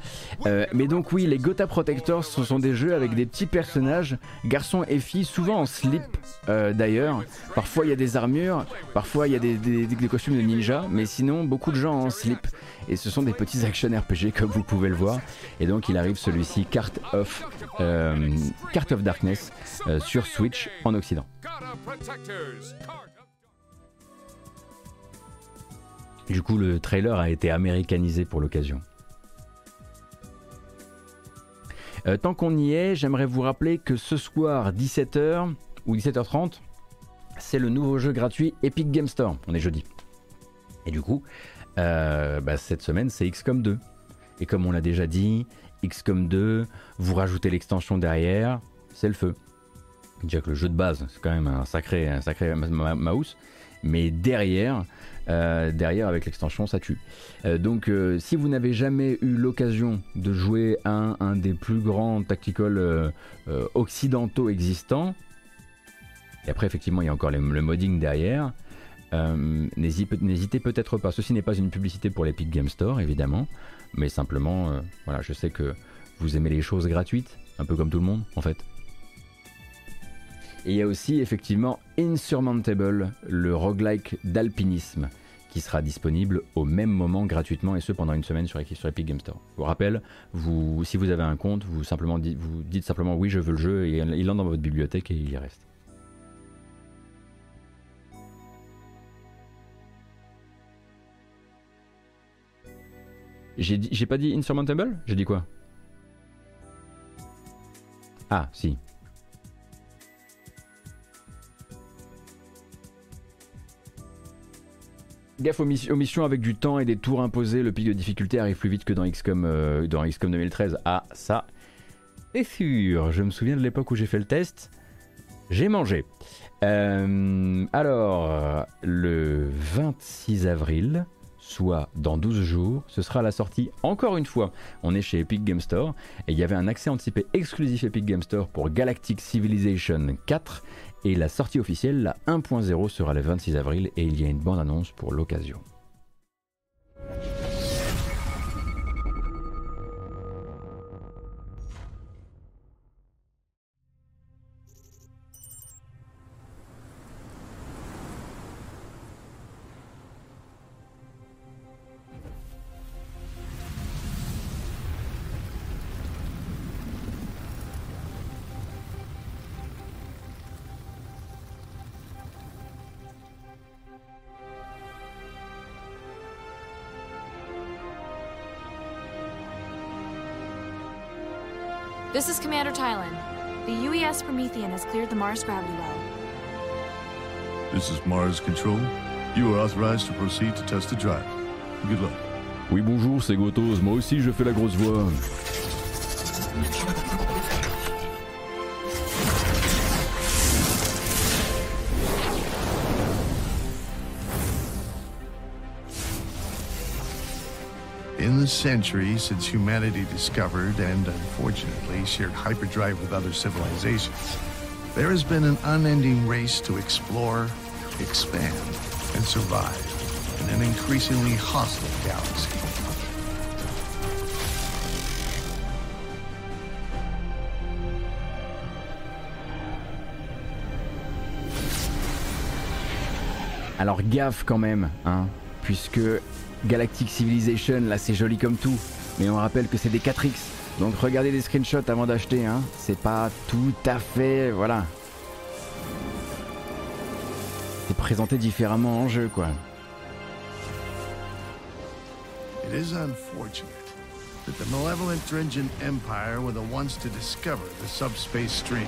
Euh, mais donc, oui, les Gotha Protectors, ce sont des jeux avec des petits personnages, garçons et filles, souvent en slip euh, d'ailleurs. Parfois, il y a des armures, parfois, il y a des, des, costumes de ninja, mais sinon, beaucoup de gens en slip. Et ce sont des petits action RPG, comme vous pouvez le voir. Et donc, il arrive celui-ci, Cart of, euh, Cart of Darkness, sur Switch en Occident. Du coup, le trailer a été américanisé pour l'occasion. Euh, tant qu'on y est, j'aimerais vous rappeler que ce soir, 17h ou 17h30, c'est le nouveau jeu gratuit Epic Game Store. On est jeudi. Et du coup, euh, bah, cette semaine, c'est XCOM 2. Et comme on l'a déjà dit, XCOM 2, vous rajoutez l'extension derrière, c'est le feu. Déjà que le jeu de base, c'est quand même un sacré, un sacré mouse. Mais derrière, euh, derrière avec l'extension, ça tue. Euh, donc, si vous n'avez jamais eu l'occasion de jouer à un, des plus grands tactical occidentaux existants, et après, effectivement, il y a encore le modding derrière. N'hésitez peut-être pas. Ceci n'est pas une publicité pour l'Epic Game Store, évidemment, mais simplement, voilà, je sais que vous aimez les choses gratuites, un peu comme tout le monde, en fait. Et il y a aussi effectivement Insurmountable, le roguelike d'alpinisme, qui sera disponible au même moment gratuitement et ce pendant une semaine sur, Epic Game Store. Je vous rappelle, si vous avez un compte, vous, dites, vous dites simplement oui je veux le jeu et il entre dans votre bibliothèque et il y reste. J'ai pas dit Insurmountable? J'ai dit quoi? Ah, si. Gaffe aux, missions avec du temps et des tours imposés, le pic de difficulté arrive plus vite que dans XCOM, euh, dans XCOM 2013. Ah, ça, c'est sûr. Je me souviens de l'époque où j'ai fait le test. J'ai mangé. Euh, alors, le 26 avril, soit dans 12 jours, ce sera la sortie, encore une fois, on est chez Epic Game Store, et il y avait un accès anticipé exclusif Epic Game Store pour Galactic Civilization 4, et la sortie officielle, la 1.0, sera le 26 avril et il y a une bande annonce pour l'occasion. Mars gravity well. This is Mars Control. You are authorized to proceed to test the drive. Good luck. Oui, bonjour, c'est Gotos. Moi aussi, je fais la grosse voix. In the century since humanity discovered and unfortunately shared hyperdrive with other civilizations, there has been an unending race to explore, expand, and survive in an increasingly hostile galaxy. Alors gaffe quand même, hein, puisque Galactic Civilization, là c'est joli comme tout, mais on rappelle que c'est des 4X. Donc regardez des screenshots avant d'acheter, hein. C'est pas tout à fait. Voilà. C'est présenté différemment en jeu, quoi. It is unfortunate that the malevolent Dringent Empire were the ones to discover the subspace streams.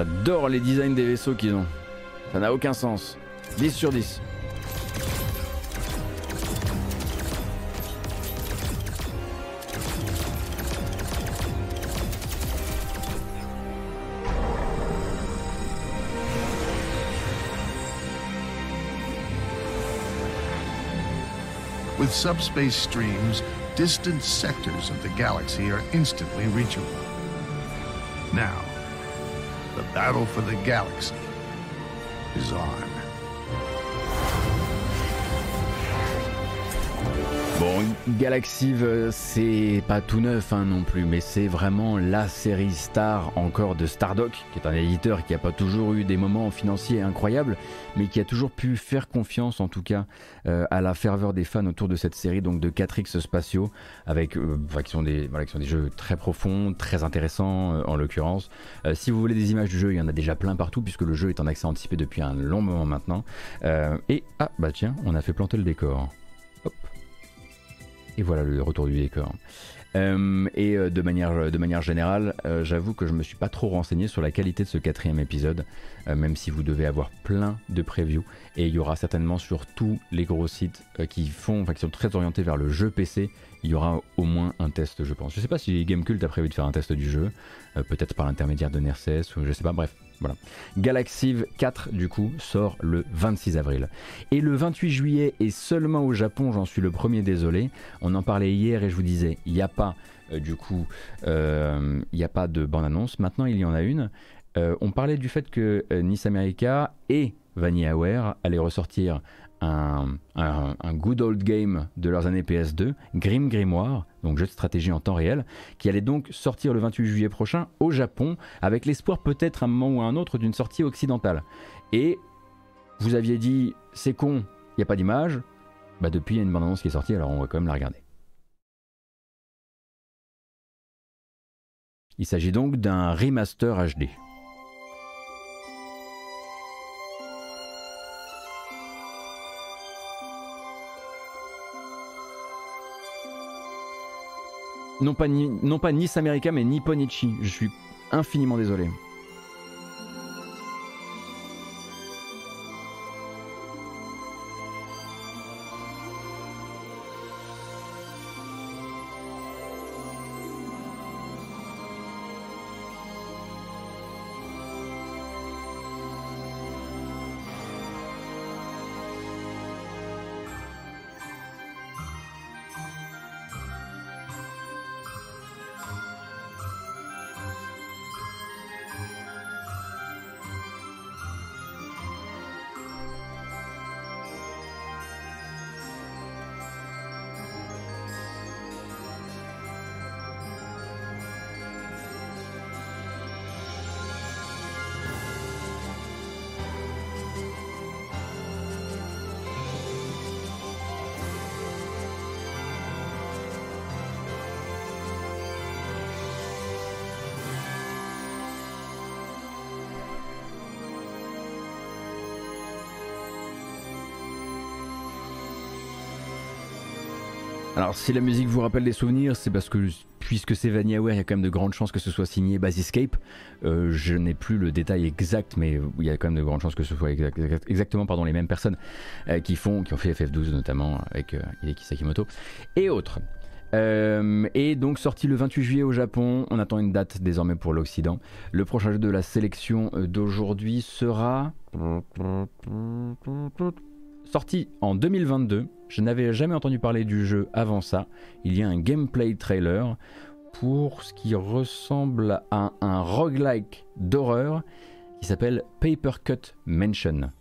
J'adore les designs des vaisseaux qu'ils ont. Ça n'a aucun sens. 10 sur 10. With subspace streams, distant sectors of the galaxy are instantly reachable. Now, battle for the galaxy is on. Galaxive, euh, c'est pas tout neuf hein, non plus, mais c'est vraiment la série star encore de Stardock, qui est un éditeur qui a pas toujours eu des moments financiers incroyables, mais qui a toujours pu faire confiance en tout cas euh, à la ferveur des fans autour de cette série, donc de 4X spatiaux, avec, euh, qui, sont des, jeux très profonds, très intéressants en l'occurrence. Si vous voulez des images du jeu, il y en a déjà plein partout, puisque le jeu est en accès anticipé depuis un long moment maintenant. Et, ah bah tiens, on a fait planter le décor. Et voilà le retour du décor. Euh, et euh, de manière, générale, euh, j'avoue que je me suis pas trop renseigné sur la qualité de ce quatrième épisode, même si vous devez avoir plein de previews. Et il y aura certainement sur tous les gros sites qui font, enfin qui sont très orientés vers le jeu PC, il y aura au moins un test, je pense. Je sais pas si Gamecult a prévu de faire un test du jeu, peut-être par l'intermédiaire de Nerses ou je sais pas. Bref, voilà. Galaxive 4 du coup sort le 26 avril. Et le 28 juillet et seulement au Japon, j'en suis le premier désolé. On en parlait hier et je vous disais, il n'y a pas euh, du coup, euh, il n'y a pas de bande-annonce. Maintenant il y en a une. Euh, on parlait du fait que euh, Nice America et VanillaWare allaient ressortir un, un- un good old game de leurs années PS2, Grim Grimoire, donc jeu de stratégie en temps réel, qui allait donc sortir le 28 juillet prochain au Japon, avec l'espoir peut-être un moment ou un autre d'une sortie occidentale. Et vous aviez dit, c'est con, il n'y a pas d'image. Bah depuis, il y a une bande-annonce qui est sortie, alors on va quand même la regarder. Il s'agit donc d'un remaster HD. Non pas, ni, non pas Nice America, mais Nipponichi. Je suis infiniment désolé. Alors si la musique vous rappelle des souvenirs, c'est parce que puisque c'est VanillaWare, il y a quand même de grandes chances que ce soit signé Basiscape. Euh, je n'ai plus le détail exact, mais il y a quand même de grandes chances que ce soit exact- exact- exactement pardon, les mêmes personnes euh, qui, font, qui ont fait FF12 notamment avec euh, Hideki Sakimoto et autres. Euh, et donc sorti le 28 juillet au Japon, on attend une date désormais pour l'Occident. Le prochain jeu de la sélection euh, d'aujourd'hui sera sorti en 2022. Je n'avais jamais entendu parler du jeu avant ça. Il y a un gameplay trailer pour ce qui ressemble à un roguelike d'horreur qui s'appelle Paper Cut Mansion.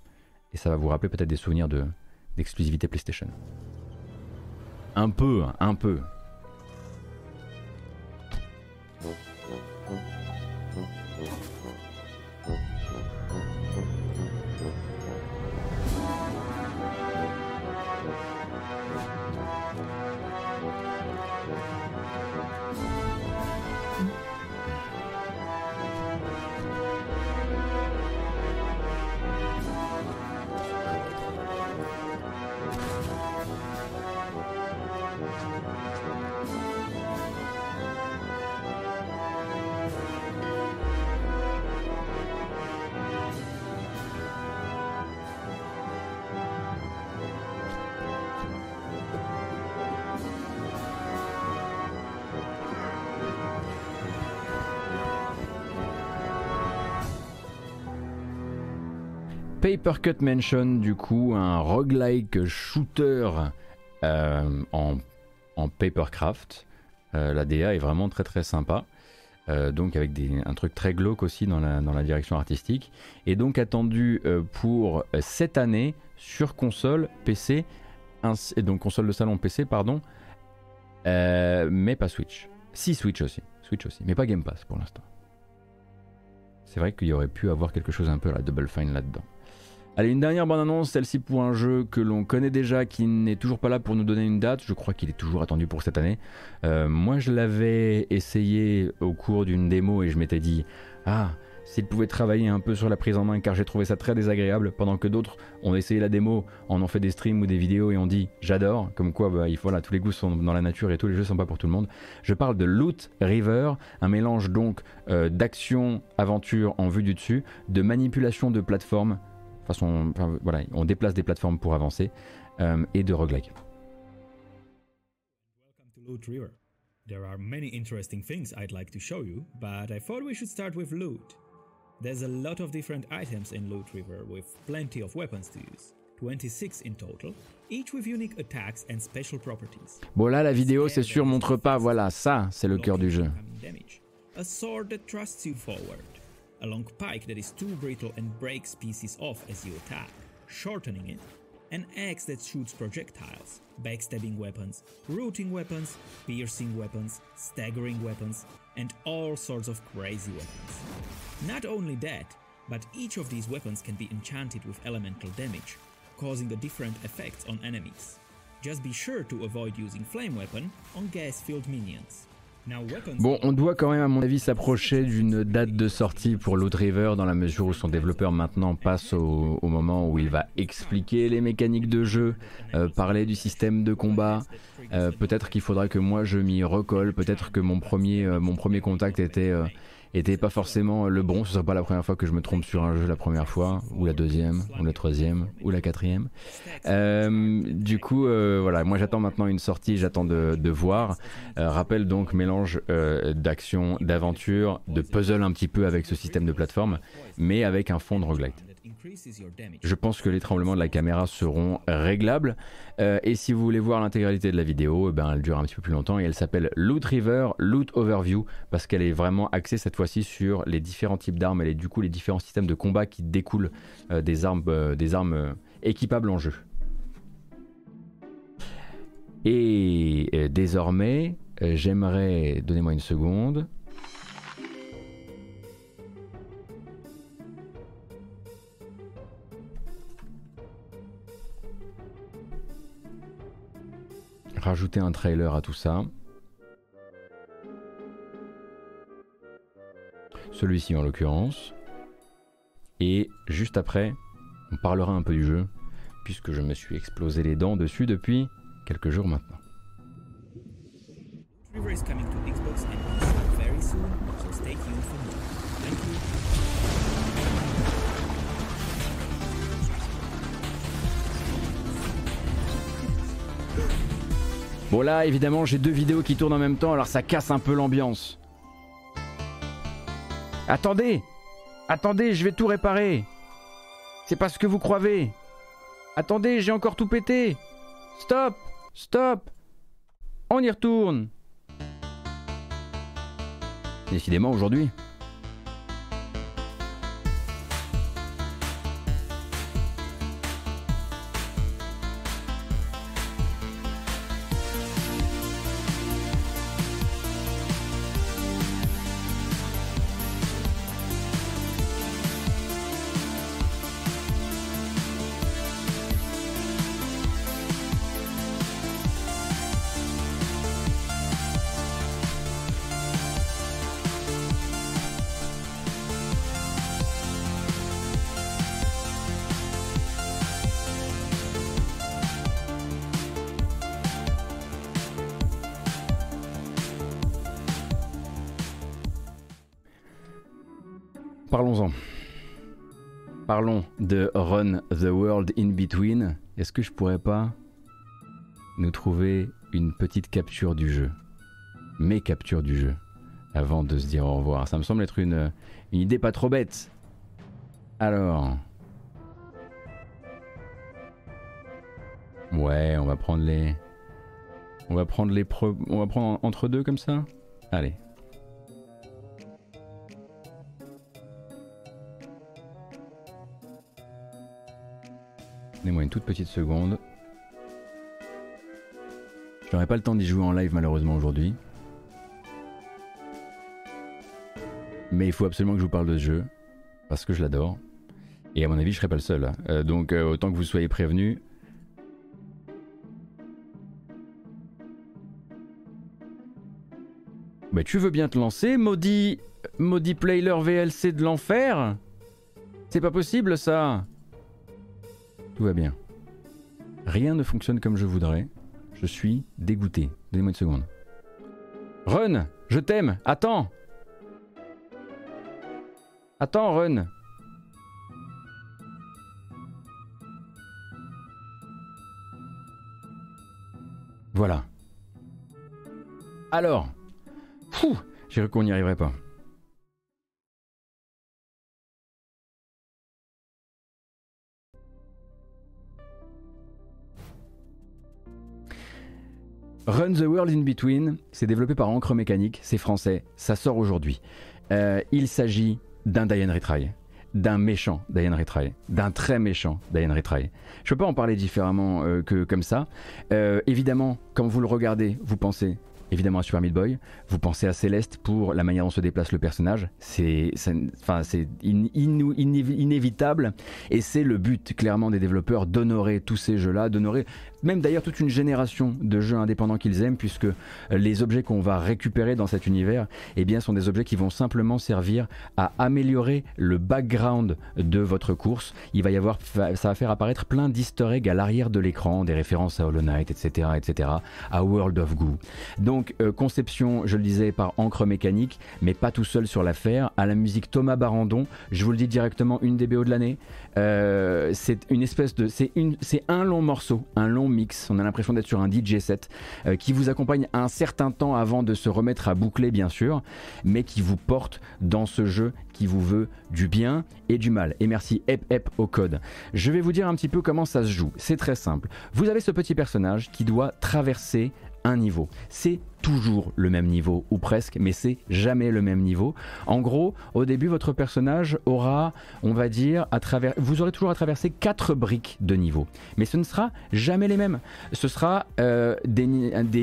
Et ça va vous rappeler peut-être des souvenirs de d'exclusivité PlayStation. Un peu, un peu. Paper Cut Mansion, du coup, un roguelike shooter euh, en, en papercraft. Euh, la DA est vraiment très très sympa. Euh, donc avec un truc très glauque aussi dans la, dans la direction artistique. Et donc attendu pour cette année sur console, PC, et donc console de salon PC, pardon, mais pas Switch. Si Switch aussi, Switch aussi, mais pas Game Pass pour l'instant. C'est vrai qu'il y aurait pu avoir quelque chose un peu à la Double Fine là-dedans. Allez, une dernière bande annonce, celle-ci pour un jeu que l'on connaît déjà, qui n'est toujours pas là pour nous donner une date. Je crois qu'il est toujours attendu pour cette année. Euh, moi, je l'avais essayé au cours d'une démo et je m'étais dit, ah, s'il pouvait travailler un peu sur la prise en main, car j'ai trouvé ça très désagréable, pendant que d'autres ont essayé la démo, en ont fait des streams ou des vidéos et ont dit, j'adore, comme quoi, bah, il faut, voilà, tous les goûts sont dans la nature et tous les jeux sont pas pour tout le monde. Je parle de Loot River, un mélange donc euh, d'action, aventure en vue du dessus, de manipulation de plateformes, façon, enfin, voilà, on déplace des plateformes pour avancer, euh, et de roguelike. to Loot River. There are many interesting things I'd like to show you, but I thought we should start with loot. There's a lot of different items in Loot River with plenty of weapons to use. 26 in total, each with unique attacks and special properties. Bon là la vidéo c'est sûr montre pas, voilà ça c'est le cœur du jeu. A sword that thrusts you forward. A long pike that is too brittle and breaks pieces off as you attack, shortening it. An axe that shoots projectiles, backstabbing weapons, rooting weapons, piercing weapons, staggering weapons, and all sorts of crazy weapons. Not only that, but each of these weapons can be enchanted with elemental damage, causing a different effects on enemies. Just be sure to avoid using flame weapon on gas-filled minions. Bon, on doit quand même, à mon avis, s'approcher d'une date de sortie pour Loot River dans la mesure où son développeur maintenant passe au, moment où il va expliquer les mécaniques de jeu, euh, parler du système de combat. Euh, peut-être qu'il faudra que moi je m'y recolle. Peut-être que mon premier, euh, contact était, était pas forcément le bon. Ce sera pas la première fois que je me trompe sur un jeu la première fois, ou la deuxième, ou la troisième, ou la quatrième. Euh, du coup, euh, voilà, moi j'attends maintenant une sortie, j'attends de, de voir. Euh, rappel donc mélange euh, d'action, d'aventure, de puzzle un petit peu avec ce système de plateforme, mais avec un fond de roguelite. Je pense que les tremblements de la caméra seront réglables. Euh, et si vous voulez voir l'intégralité de la vidéo, eh ben, elle dure un petit peu plus longtemps et elle s'appelle Loot River Loot Overview parce qu'elle est vraiment axée cette fois-ci sur les différents types d'armes et du coup les différents systèmes de combat qui découlent euh, des armes, euh, des armes équipables en jeu. Et désormais, j'aimerais, donnez-moi une seconde. Rajouter un trailer à tout ça. Celui-ci en l'occurrence. Et juste après, on parlera un peu du jeu, puisque je me suis explosé les dents dessus depuis quelques jours maintenant. Bon là, évidemment, j'ai deux vidéos qui tournent en même temps, alors ça casse un peu l'ambiance. Attendez. Attendez, je vais tout réparer. C'est pas ce que vous croyez. Attendez, j'ai encore tout pété. Stop. Stop. On y retourne. Décidément, aujourd'hui. Parlons de Run the World in Between. Est-ce que je pourrais pas nous trouver une petite capture du jeu? Mes captures du jeu avant de se dire au revoir. Ça me semble être une, idée pas trop bête. Alors. Ouais, on va prendre les, On va prendre les on va prendre entre deux comme ça? Allez. Donnez-moi une toute petite seconde. Je n'aurai pas le temps d'y jouer en live malheureusement aujourd'hui. Mais il faut absolument que je vous parle de ce jeu. Parce que je l'adore. Et à mon avis, je serai pas le seul. Hein. Euh, donc euh, autant que vous soyez prévenus. Bah tu veux bien te lancer, maudit, maudit player VLC de l'enfer? C'est pas possible ça Tout va bien. Rien ne fonctionne comme je voudrais. Je suis dégoûté. Donnez-moi une seconde. Run, je t'aime. Attends. Attends, Run. Voilà. Alors. J'ai cru qu'on n'y arriverait pas. Run the World in Between, c'est développé par Encre Mécanique, c'est français, ça sort aujourd'hui. Euh, il s'agit d'un Diane Retry, d'un méchant Diane Retry, d'un très méchant Diane Retry. Je peux pas en parler différemment euh, que comme ça. Euh, évidemment, quand vous le regardez, vous pensez évidemment à Super Meat Boy. Vous pensez à Céleste pour la manière dont se déplace le personnage. C'est inévitable et c'est le but clairement des développeurs d'honorer tous ces jeux-là, d'honorer même d'ailleurs toute une génération de jeux indépendants qu'ils aiment, puisque les objets qu'on va récupérer dans cet univers, eh bien, sont des objets qui vont simplement servir à améliorer le background de votre course. Il va y avoir, ça va faire apparaître plein d'easter eggs à l'arrière de l'écran, des références à Hollow Knight, etc., etc., à World of Goo. Donc, euh, conception, je le disais, par encre mécanique, mais pas tout seul sur l'affaire. À la musique Thomas Barandon, je vous le dis directement, une des BO de l'année. Euh, c'est une espèce de, c'est un long morceau, un long mix. On a l'impression d'être sur un DJ set euh, qui vous accompagne un certain temps avant de se remettre à boucler, bien sûr, mais qui vous porte dans ce jeu qui vous veut du bien et du mal. Et merci Ep Ep au code. Je vais vous dire un petit peu comment ça se joue. C'est très simple. Vous avez ce petit personnage qui doit traverser un niveau. C'est toujours le même niveau, ou presque, mais c'est jamais le même niveau. En gros, au début, votre personnage aura, on va dire, à travers, vous aurez toujours à traverser quatre briques de niveau. Mais ce ne sera jamais les mêmes. Ce sera euh, des,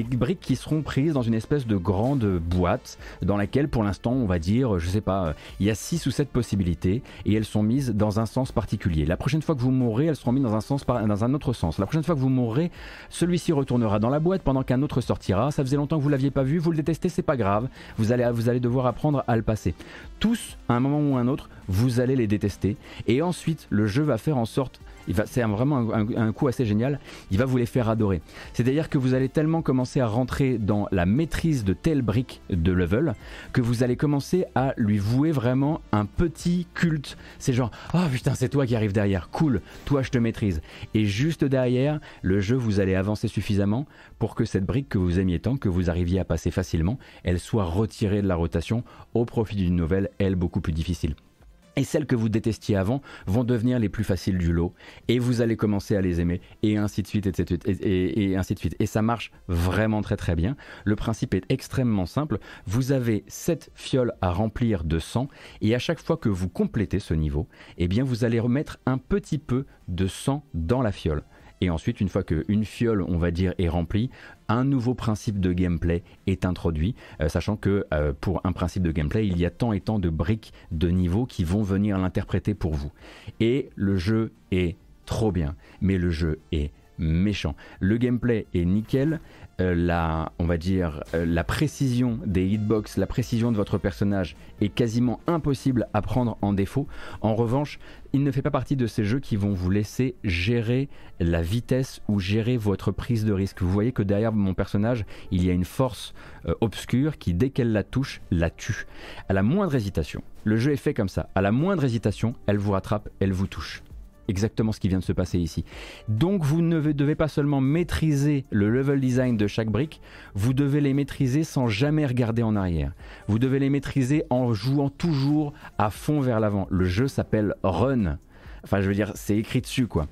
briques qui seront prises dans une espèce de grande boîte dans laquelle, pour l'instant, on va dire, je sais pas, il y a six ou sept possibilités et elles sont mises dans un sens particulier. La prochaine fois que vous mourrez, elles seront mises dans un, sens, dans un autre sens. La prochaine fois que vous mourrez, celui-ci retournera dans la boîte pendant qu'un autre sortira. Ça faisait longtemps que vous l'aviez pas vu, vous le détestez, c'est pas grave. Vous allez, vous allez devoir apprendre à le passer. Tous, à un moment ou un autre, vous allez les détester. Et ensuite, le jeu va faire en sorte c'est vraiment un, coup assez génial, il va vous les faire adorer. C'est-à-dire que vous allez tellement commencer à rentrer dans la maîtrise de telle brique de level que vous allez commencer à lui vouer vraiment un petit culte. C'est genre, oh putain, c'est toi qui arrives derrière, cool, toi je te maîtrise. Et juste derrière, le jeu, vous allez avancer suffisamment pour que cette brique que vous aimiez tant, que vous arriviez à passer facilement, elle soit retirée de la rotation au profit d'une nouvelle, elle, beaucoup plus difficile et celles que vous détestiez avant vont devenir les plus faciles du lot. Et vous allez commencer à les aimer et ainsi de suite et, ça marche vraiment très très bien. Le principe est extrêmement simple. Vous avez 7 fioles à remplir de sang et à chaque fois que vous complétez ce niveau eh bien vous allez remettre un petit peu de sang dans la fiole et ensuite, une fois qu'une fiole, on va dire, est remplie, un nouveau principe de gameplay est introduit, euh, sachant que euh, pour un principe de gameplay, il y a tant et tant de briques de niveau qui vont venir l'interpréter pour vous. Et le jeu est trop bien, mais le jeu est méchant. Le gameplay est nickel, euh, la, on va dire, euh, la précision des hitbox, la précision de votre personnage est quasiment impossible à prendre en défaut. En revanche, il ne fait pas partie de ces jeux qui vont vous laisser gérer la vitesse ou gérer votre prise de risque. Vous voyez que derrière mon personnage, il y a une force euh, obscure qui, dès qu'elle la touche, la tue. À la moindre hésitation, le jeu est fait comme ça. À la moindre hésitation, elle vous rattrape, elle vous touche exactement ce qui vient de se passer ici. Donc vous ne devez pas seulement maîtriser le level design de chaque brique, vous devez les maîtriser sans jamais regarder en arrière. Vous devez les maîtriser en jouant toujours à fond vers l'avant. Le jeu s'appelle Run. Enfin, je veux dire, c'est écrit dessus, quoi.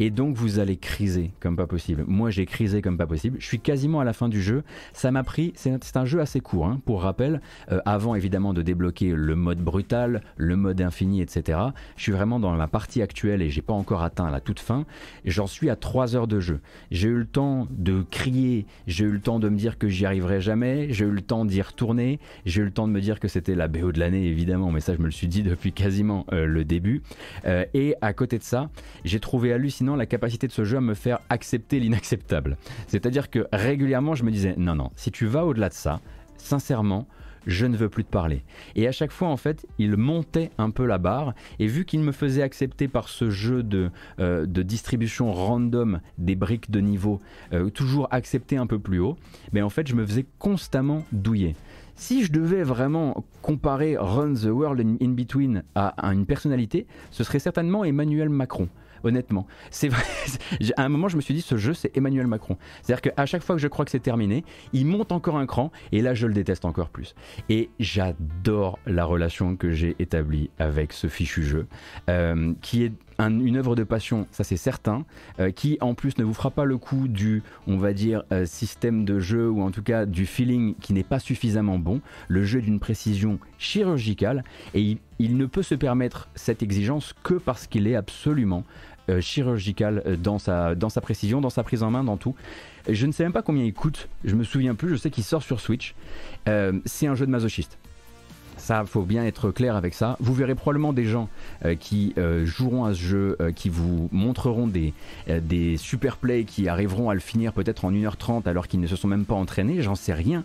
Et donc, vous allez criser comme pas possible. Moi, j'ai crisé comme pas possible. Je suis quasiment à la fin du jeu. Ça m'a pris. C'est un jeu assez court, hein, pour rappel. Euh, avant, évidemment, de débloquer le mode brutal, le mode infini, etc. Je suis vraiment dans la partie actuelle et j'ai pas encore atteint la toute fin. J'en suis à 3 heures de jeu. J'ai eu le temps de crier. J'ai eu le temps de me dire que j'y arriverai jamais. J'ai eu le temps d'y retourner. J'ai eu le temps de me dire que c'était la BO de l'année, évidemment. Mais ça, je me le suis dit depuis quasiment euh, le début. Euh, et à côté de ça, j'ai trouvé hallucinant la capacité de ce jeu à me faire accepter l'inacceptable. C'est-à-dire que régulièrement, je me disais, non, non, si tu vas au-delà de ça, sincèrement, je ne veux plus te parler. Et à chaque fois, en fait, il montait un peu la barre, et vu qu'il me faisait accepter par ce jeu de, euh, de distribution random des briques de niveau, euh, toujours accepter un peu plus haut, mais en fait, je me faisais constamment douiller. Si je devais vraiment comparer Run the World in Between à, une personnalité, ce serait certainement Emmanuel Macron honnêtement. C'est vrai. (laughs) À un moment, je me suis dit, ce jeu, c'est Emmanuel Macron. C'est-à-dire qu'à chaque fois que je crois que c'est terminé, il monte encore un cran, et là, je le déteste encore plus. Et j'adore la relation que j'ai établie avec ce fichu jeu, euh, qui est une œuvre de passion, ça c'est certain, euh, qui en plus ne vous fera pas le coup du, on va dire, euh, système de jeu ou en tout cas du feeling qui n'est pas suffisamment bon. Le jeu d'une précision chirurgicale et il, ne peut se permettre cette exigence que parce qu'il est absolument euh, chirurgical dans sa, dans sa précision, dans sa prise en main, dans tout. Je ne sais même pas combien il coûte, je me souviens plus, je sais qu'il sort sur Switch. c'est un jeu de masochiste. Ça, faut bien être clair avec ça. Vous verrez probablement des gens euh, qui euh, joueront à ce jeu, euh, qui vous montreront des, des super plays qui arriveront à le finir peut-être en 1h30 alors qu'ils ne se sont même pas entraînés, j'en sais rien.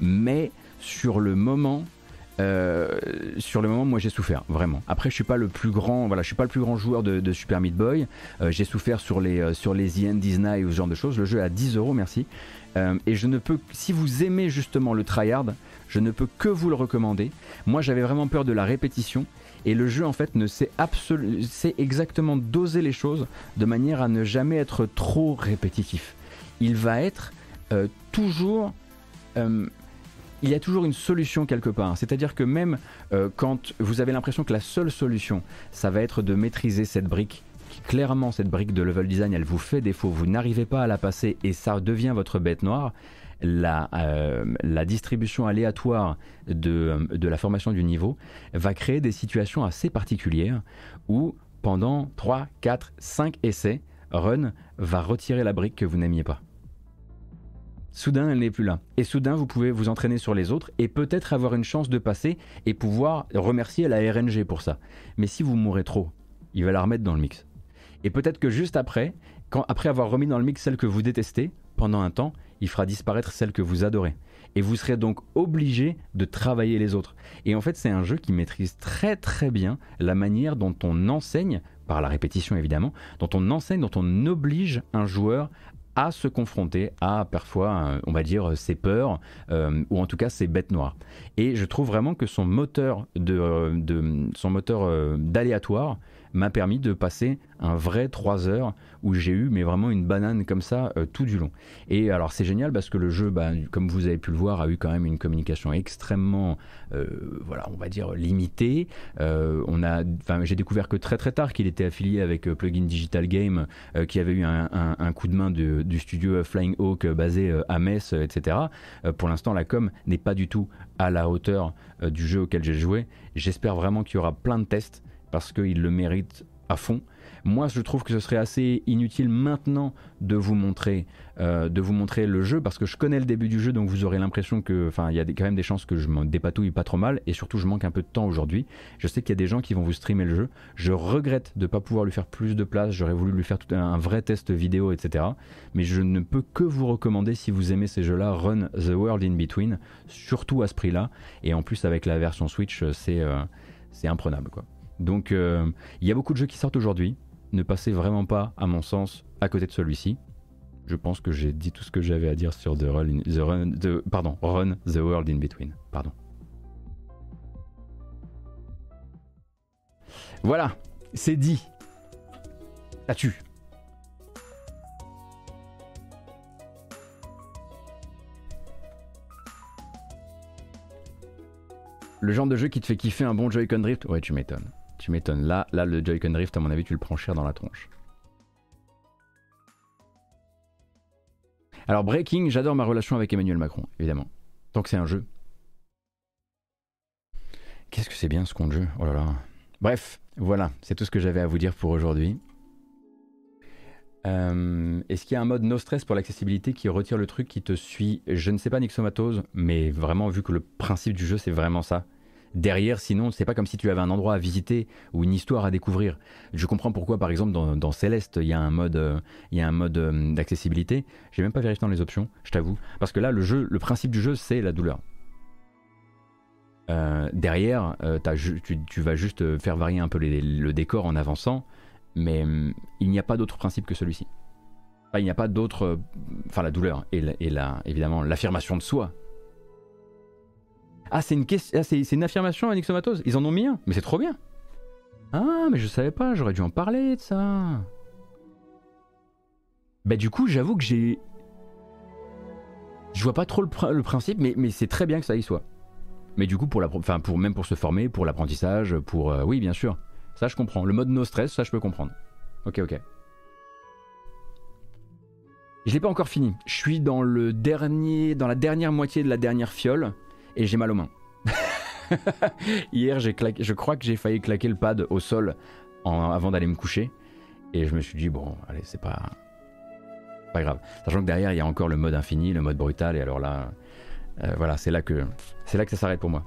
Mais sur le moment, sur le moment, moi j'ai souffert vraiment. Après, je suis pas le plus grand, voilà, je suis pas le plus grand joueur de, Super Meat Boy. j'ai souffert sur les sur les The Disney ou ce genre de choses. Le jeu à 10 euros, merci. et je ne peux, si vous aimez justement le tryhard, je ne peux que vous le recommander. Moi, j'avais vraiment peur de la répétition. Et le jeu, en fait, ne sait exactement doser les choses de manière à ne jamais être trop répétitif. Il va être euh, toujours. Euh, il y a toujours une solution quelque part. C'est-à-dire que même euh, quand vous avez l'impression que la seule solution, ça va être de maîtriser cette brique, clairement cette brique de level design, elle vous fait défaut, vous n'arrivez pas à la passer et ça devient votre bête noire, euh, la, distribution aléatoire de, la formation du niveau va créer des situations assez particulières où pendant 3, 4, 5 essais, Run va retirer la brique que vous n'aimiez pas. Soudain, elle n'est plus là. Et soudain, vous pouvez vous entraîner sur les autres et peut-être avoir une chance de passer et pouvoir remercier la RNG pour ça. Mais si vous mourrez trop, il va la remettre dans le mix. Et peut-être que juste après, après avoir remis dans le mix celle que vous détestez, pendant un temps, il fera disparaître celle que vous adorez. Et vous serez donc obligé de travailler les autres. Et en fait, c'est un jeu qui maîtrise très très bien la manière dont on enseigne, par la répétition évidemment, dont on enseigne, dont on oblige un joueur à se confronter à parfois, euh, on va dire, ses peurs euh, ou en tout cas ses bêtes noires. Et je trouve vraiment que son moteur euh, de son moteur d'aléatoire m'a permis de passer un vrai 3 heures où j'ai eu mais vraiment une banane comme ça euh, tout du long. Et alors c'est génial parce que le jeu, bah, comme vous avez pu le voir, a eu quand même une communication extrêmement, euh, voilà, on va dire limitée. Euh, on a, j'ai découvert que très très tard qu'il était affilié avec Plugin Digital Game, qui avait eu un, coup de main du studio Flying Hawk basé à Metz, etc. pour l'instant, la com n'est pas du tout à la hauteur du jeu auquel j'ai joué. J'espère vraiment qu'il y aura plein de tests parce qu'il le mérite à fond. Moi, je trouve que ce serait assez inutile maintenant de vous montrer, euh, de vous montrer le jeu parce que je connais le début du jeu, donc vous aurez l'impression que, enfin, il y a quand même des chances que je me dépatouille pas trop mal et surtout je manque un peu de temps aujourd'hui. Je sais qu'il y a des gens qui vont vous streamer le jeu. Je regrette de ne pas pouvoir lui faire plus de place. J'aurais voulu lui faire tout un, vrai test vidéo, etc. Mais je ne peux que vous recommander si vous aimez ces jeux-là, Run the World in Between, surtout à ce prix-là et en plus avec la version Switch, c'est euh, c'est imprenable quoi. Donc euh, il y a beaucoup de jeux qui sortent aujourd'hui. Ne passez vraiment pas, à mon sens, à côté de celui-ci. Je pense que j'ai dit tout ce que j'avais à dire sur the run, the run, pardon, Run the World in Between. Pardon. Voilà, c'est dit. Ça tue. Le genre de jeu qui te fait kiffer un bon Joy-Con Drift Ouais, tu m'étonnes Tu m'étonnes. Là, là, le Joy-Con Drift, à mon avis, tu le prends cher dans la tronche. Alors, Breaking, j'adore ma relation avec Emmanuel Macron, évidemment. Tant que c'est un jeu. Qu'est-ce que c'est bien ce compte jeu? Oh là là. Bref, voilà, c'est tout ce que j'avais à vous dire pour aujourd'hui. Euh, Est-ce qu'il y a un mode no stress pour l'accessibilité qui retire le truc qui te suit? Je ne sais pas, Nixomatose, mais vraiment, vu que le principe du jeu, c'est vraiment ça. Derrière, sinon, c'est pas comme si tu avais un endroit à visiter ou une histoire à découvrir. Je comprends pourquoi, par exemple, dans, Céleste, il y a un mode, euh, il y a un mode euh, d'accessibilité. J'ai même pas vérifié dans les options, je t'avoue, parce que là, le jeu, le principe du jeu, c'est la douleur. Euh, derrière, euh, tu, tu vas juste faire varier un peu le décor en avançant, mais hum, il n'y a pas d'autre principe que celui-ci. Il n'y a pas d'autre. Enfin, la douleur et, évidemment l'affirmation de soi. Ah, c'est une, ah, c'est, une affirmation, Anixomatose Ils en ont mis un Mais c'est trop bien Ah, mais je savais pas, j'aurais dû en parler de ça. Bah, du coup, j'avoue que j'ai. Je vois pas trop le, pr- le principe, mais, mais c'est très bien que ça y soit. Mais du coup, pour la, enfin, pour, même pour se former, pour l'apprentissage, pour. euh, oui, bien sûr. Ça, je comprends. Le mode no stress, ça, je peux comprendre. Ok, ok. Je l'ai pas encore fini. Je suis dans le dernier, dans la dernière moitié de la dernière fiole et j'ai mal aux mains. (laughs) Hier, claqué, je crois que j'ai failli claquer le pad au sol avant d'aller me coucher et je me suis dit bon, allez, c'est pas pas grave. Sachant que derrière, il y a encore le mode infini, le mode brutal et alors là, euh, voilà, c'est là que c'est là que ça s'arrête pour moi.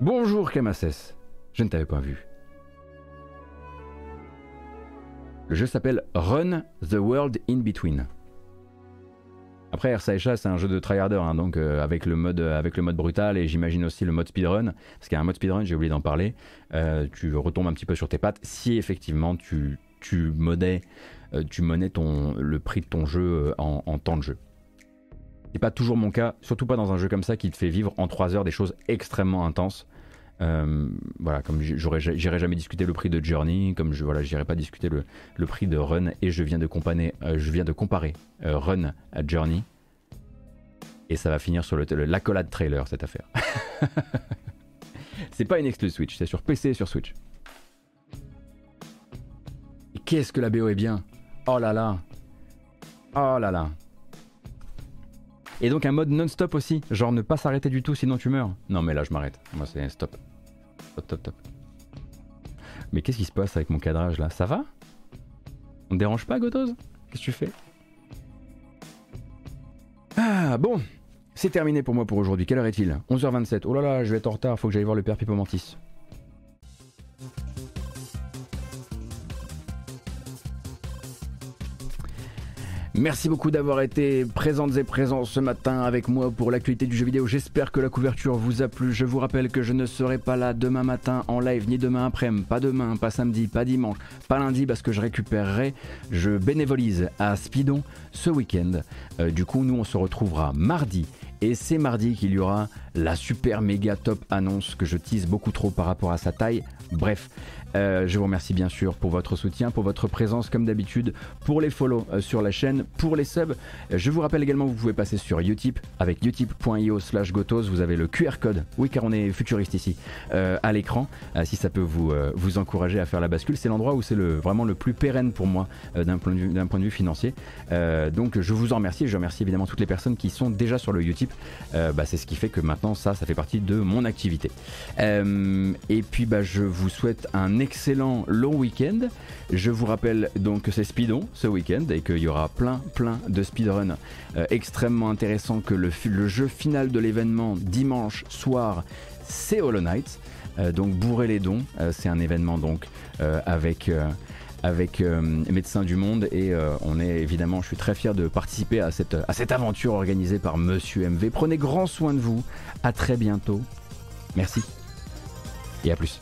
Bonjour Clémasses, je ne t'avais pas vu. Le jeu s'appelle Run the World in Between. Après, RSA c'est un jeu de tryharder, hein, donc euh, avec, le mode, avec le mode brutal et j'imagine aussi le mode speedrun. Parce qu'il y a un mode speedrun, j'ai oublié d'en parler. Euh, tu retombes un petit peu sur tes pattes si effectivement tu, tu euh, tu le prix de ton jeu euh, en, temps de jeu. C'est pas toujours mon cas, surtout pas dans un jeu comme ça qui te fait vivre en 3 heures des choses extrêmement intenses. Euh, voilà, comme j'irai jamais discuter le prix de Journey, comme je voilà, j'irai pas discuter le, prix de Run, et je viens de comparer, euh, euh, Run à Journey, et ça va finir sur le, l'accolade trailer cette affaire. (laughs) c'est pas une exclus Switch, c'est sur PC et sur Switch. Qu'est-ce que la BO est bien? Oh là là Oh là là et donc un mode non-stop aussi, genre ne pas s'arrêter du tout sinon tu meurs. Non mais là je m'arrête, moi c'est stop. Stop, stop, stop. Mais qu'est-ce qui se passe avec mon cadrage là? Ça va? On te dérange pas Gotos? Qu'est-ce que tu fais? Ah bon, c'est terminé pour moi pour aujourd'hui. Quelle heure est-il? 11h27. Oh là là, je vais être en retard, faut que j'aille voir le père Pipo Mantis. Merci beaucoup d'avoir été présentes et présents ce matin avec moi pour l'actualité du jeu vidéo. J'espère que la couverture vous a plu. Je vous rappelle que je ne serai pas là demain matin en live, ni demain après-midi, pas demain, pas samedi, pas dimanche, pas lundi parce que je récupérerai. Je bénévolise à Speedon ce week-end. Euh, du coup, nous, on se retrouvera mardi. Et c'est mardi qu'il y aura la super méga top annonce que je tease beaucoup trop par rapport à sa taille. Bref, euh, je vous remercie bien sûr pour votre soutien, pour votre présence comme d'habitude, pour les follow euh, sur la chaîne, pour les subs. Euh, je vous rappelle également que vous pouvez passer sur Utip avec utip.io slash gotos. Vous avez le QR code, oui car on est futuriste ici, à l'écran. Si ça peut vous, vous encourager à faire la bascule, c'est l'endroit où c'est le, vraiment le plus pérenne pour moi d'un point, de vue- financier. Donc je vous en remercie je remercie évidemment toutes les personnes qui sont déjà sur le Utip. Bah, c'est ce qui fait que maintenant ça, ça fait partie de mon activité. Et puis bah, je vous souhaite un excellent long week-end. Je vous rappelle donc que c'est Speedon ce week-end et qu'il y aura plein plein de speedrun euh, extrêmement intéressants que le, jeu final de l'événement dimanche soir c'est Hollow Knight. Euh, donc bourrez les dons, Euh, c'est un événement donc avec Médecins du Monde et on est évidemment, je suis très fier de participer à cette, à cette aventure organisée par Monsieur MV. Prenez grand soin de vous, à très bientôt, merci et à plus.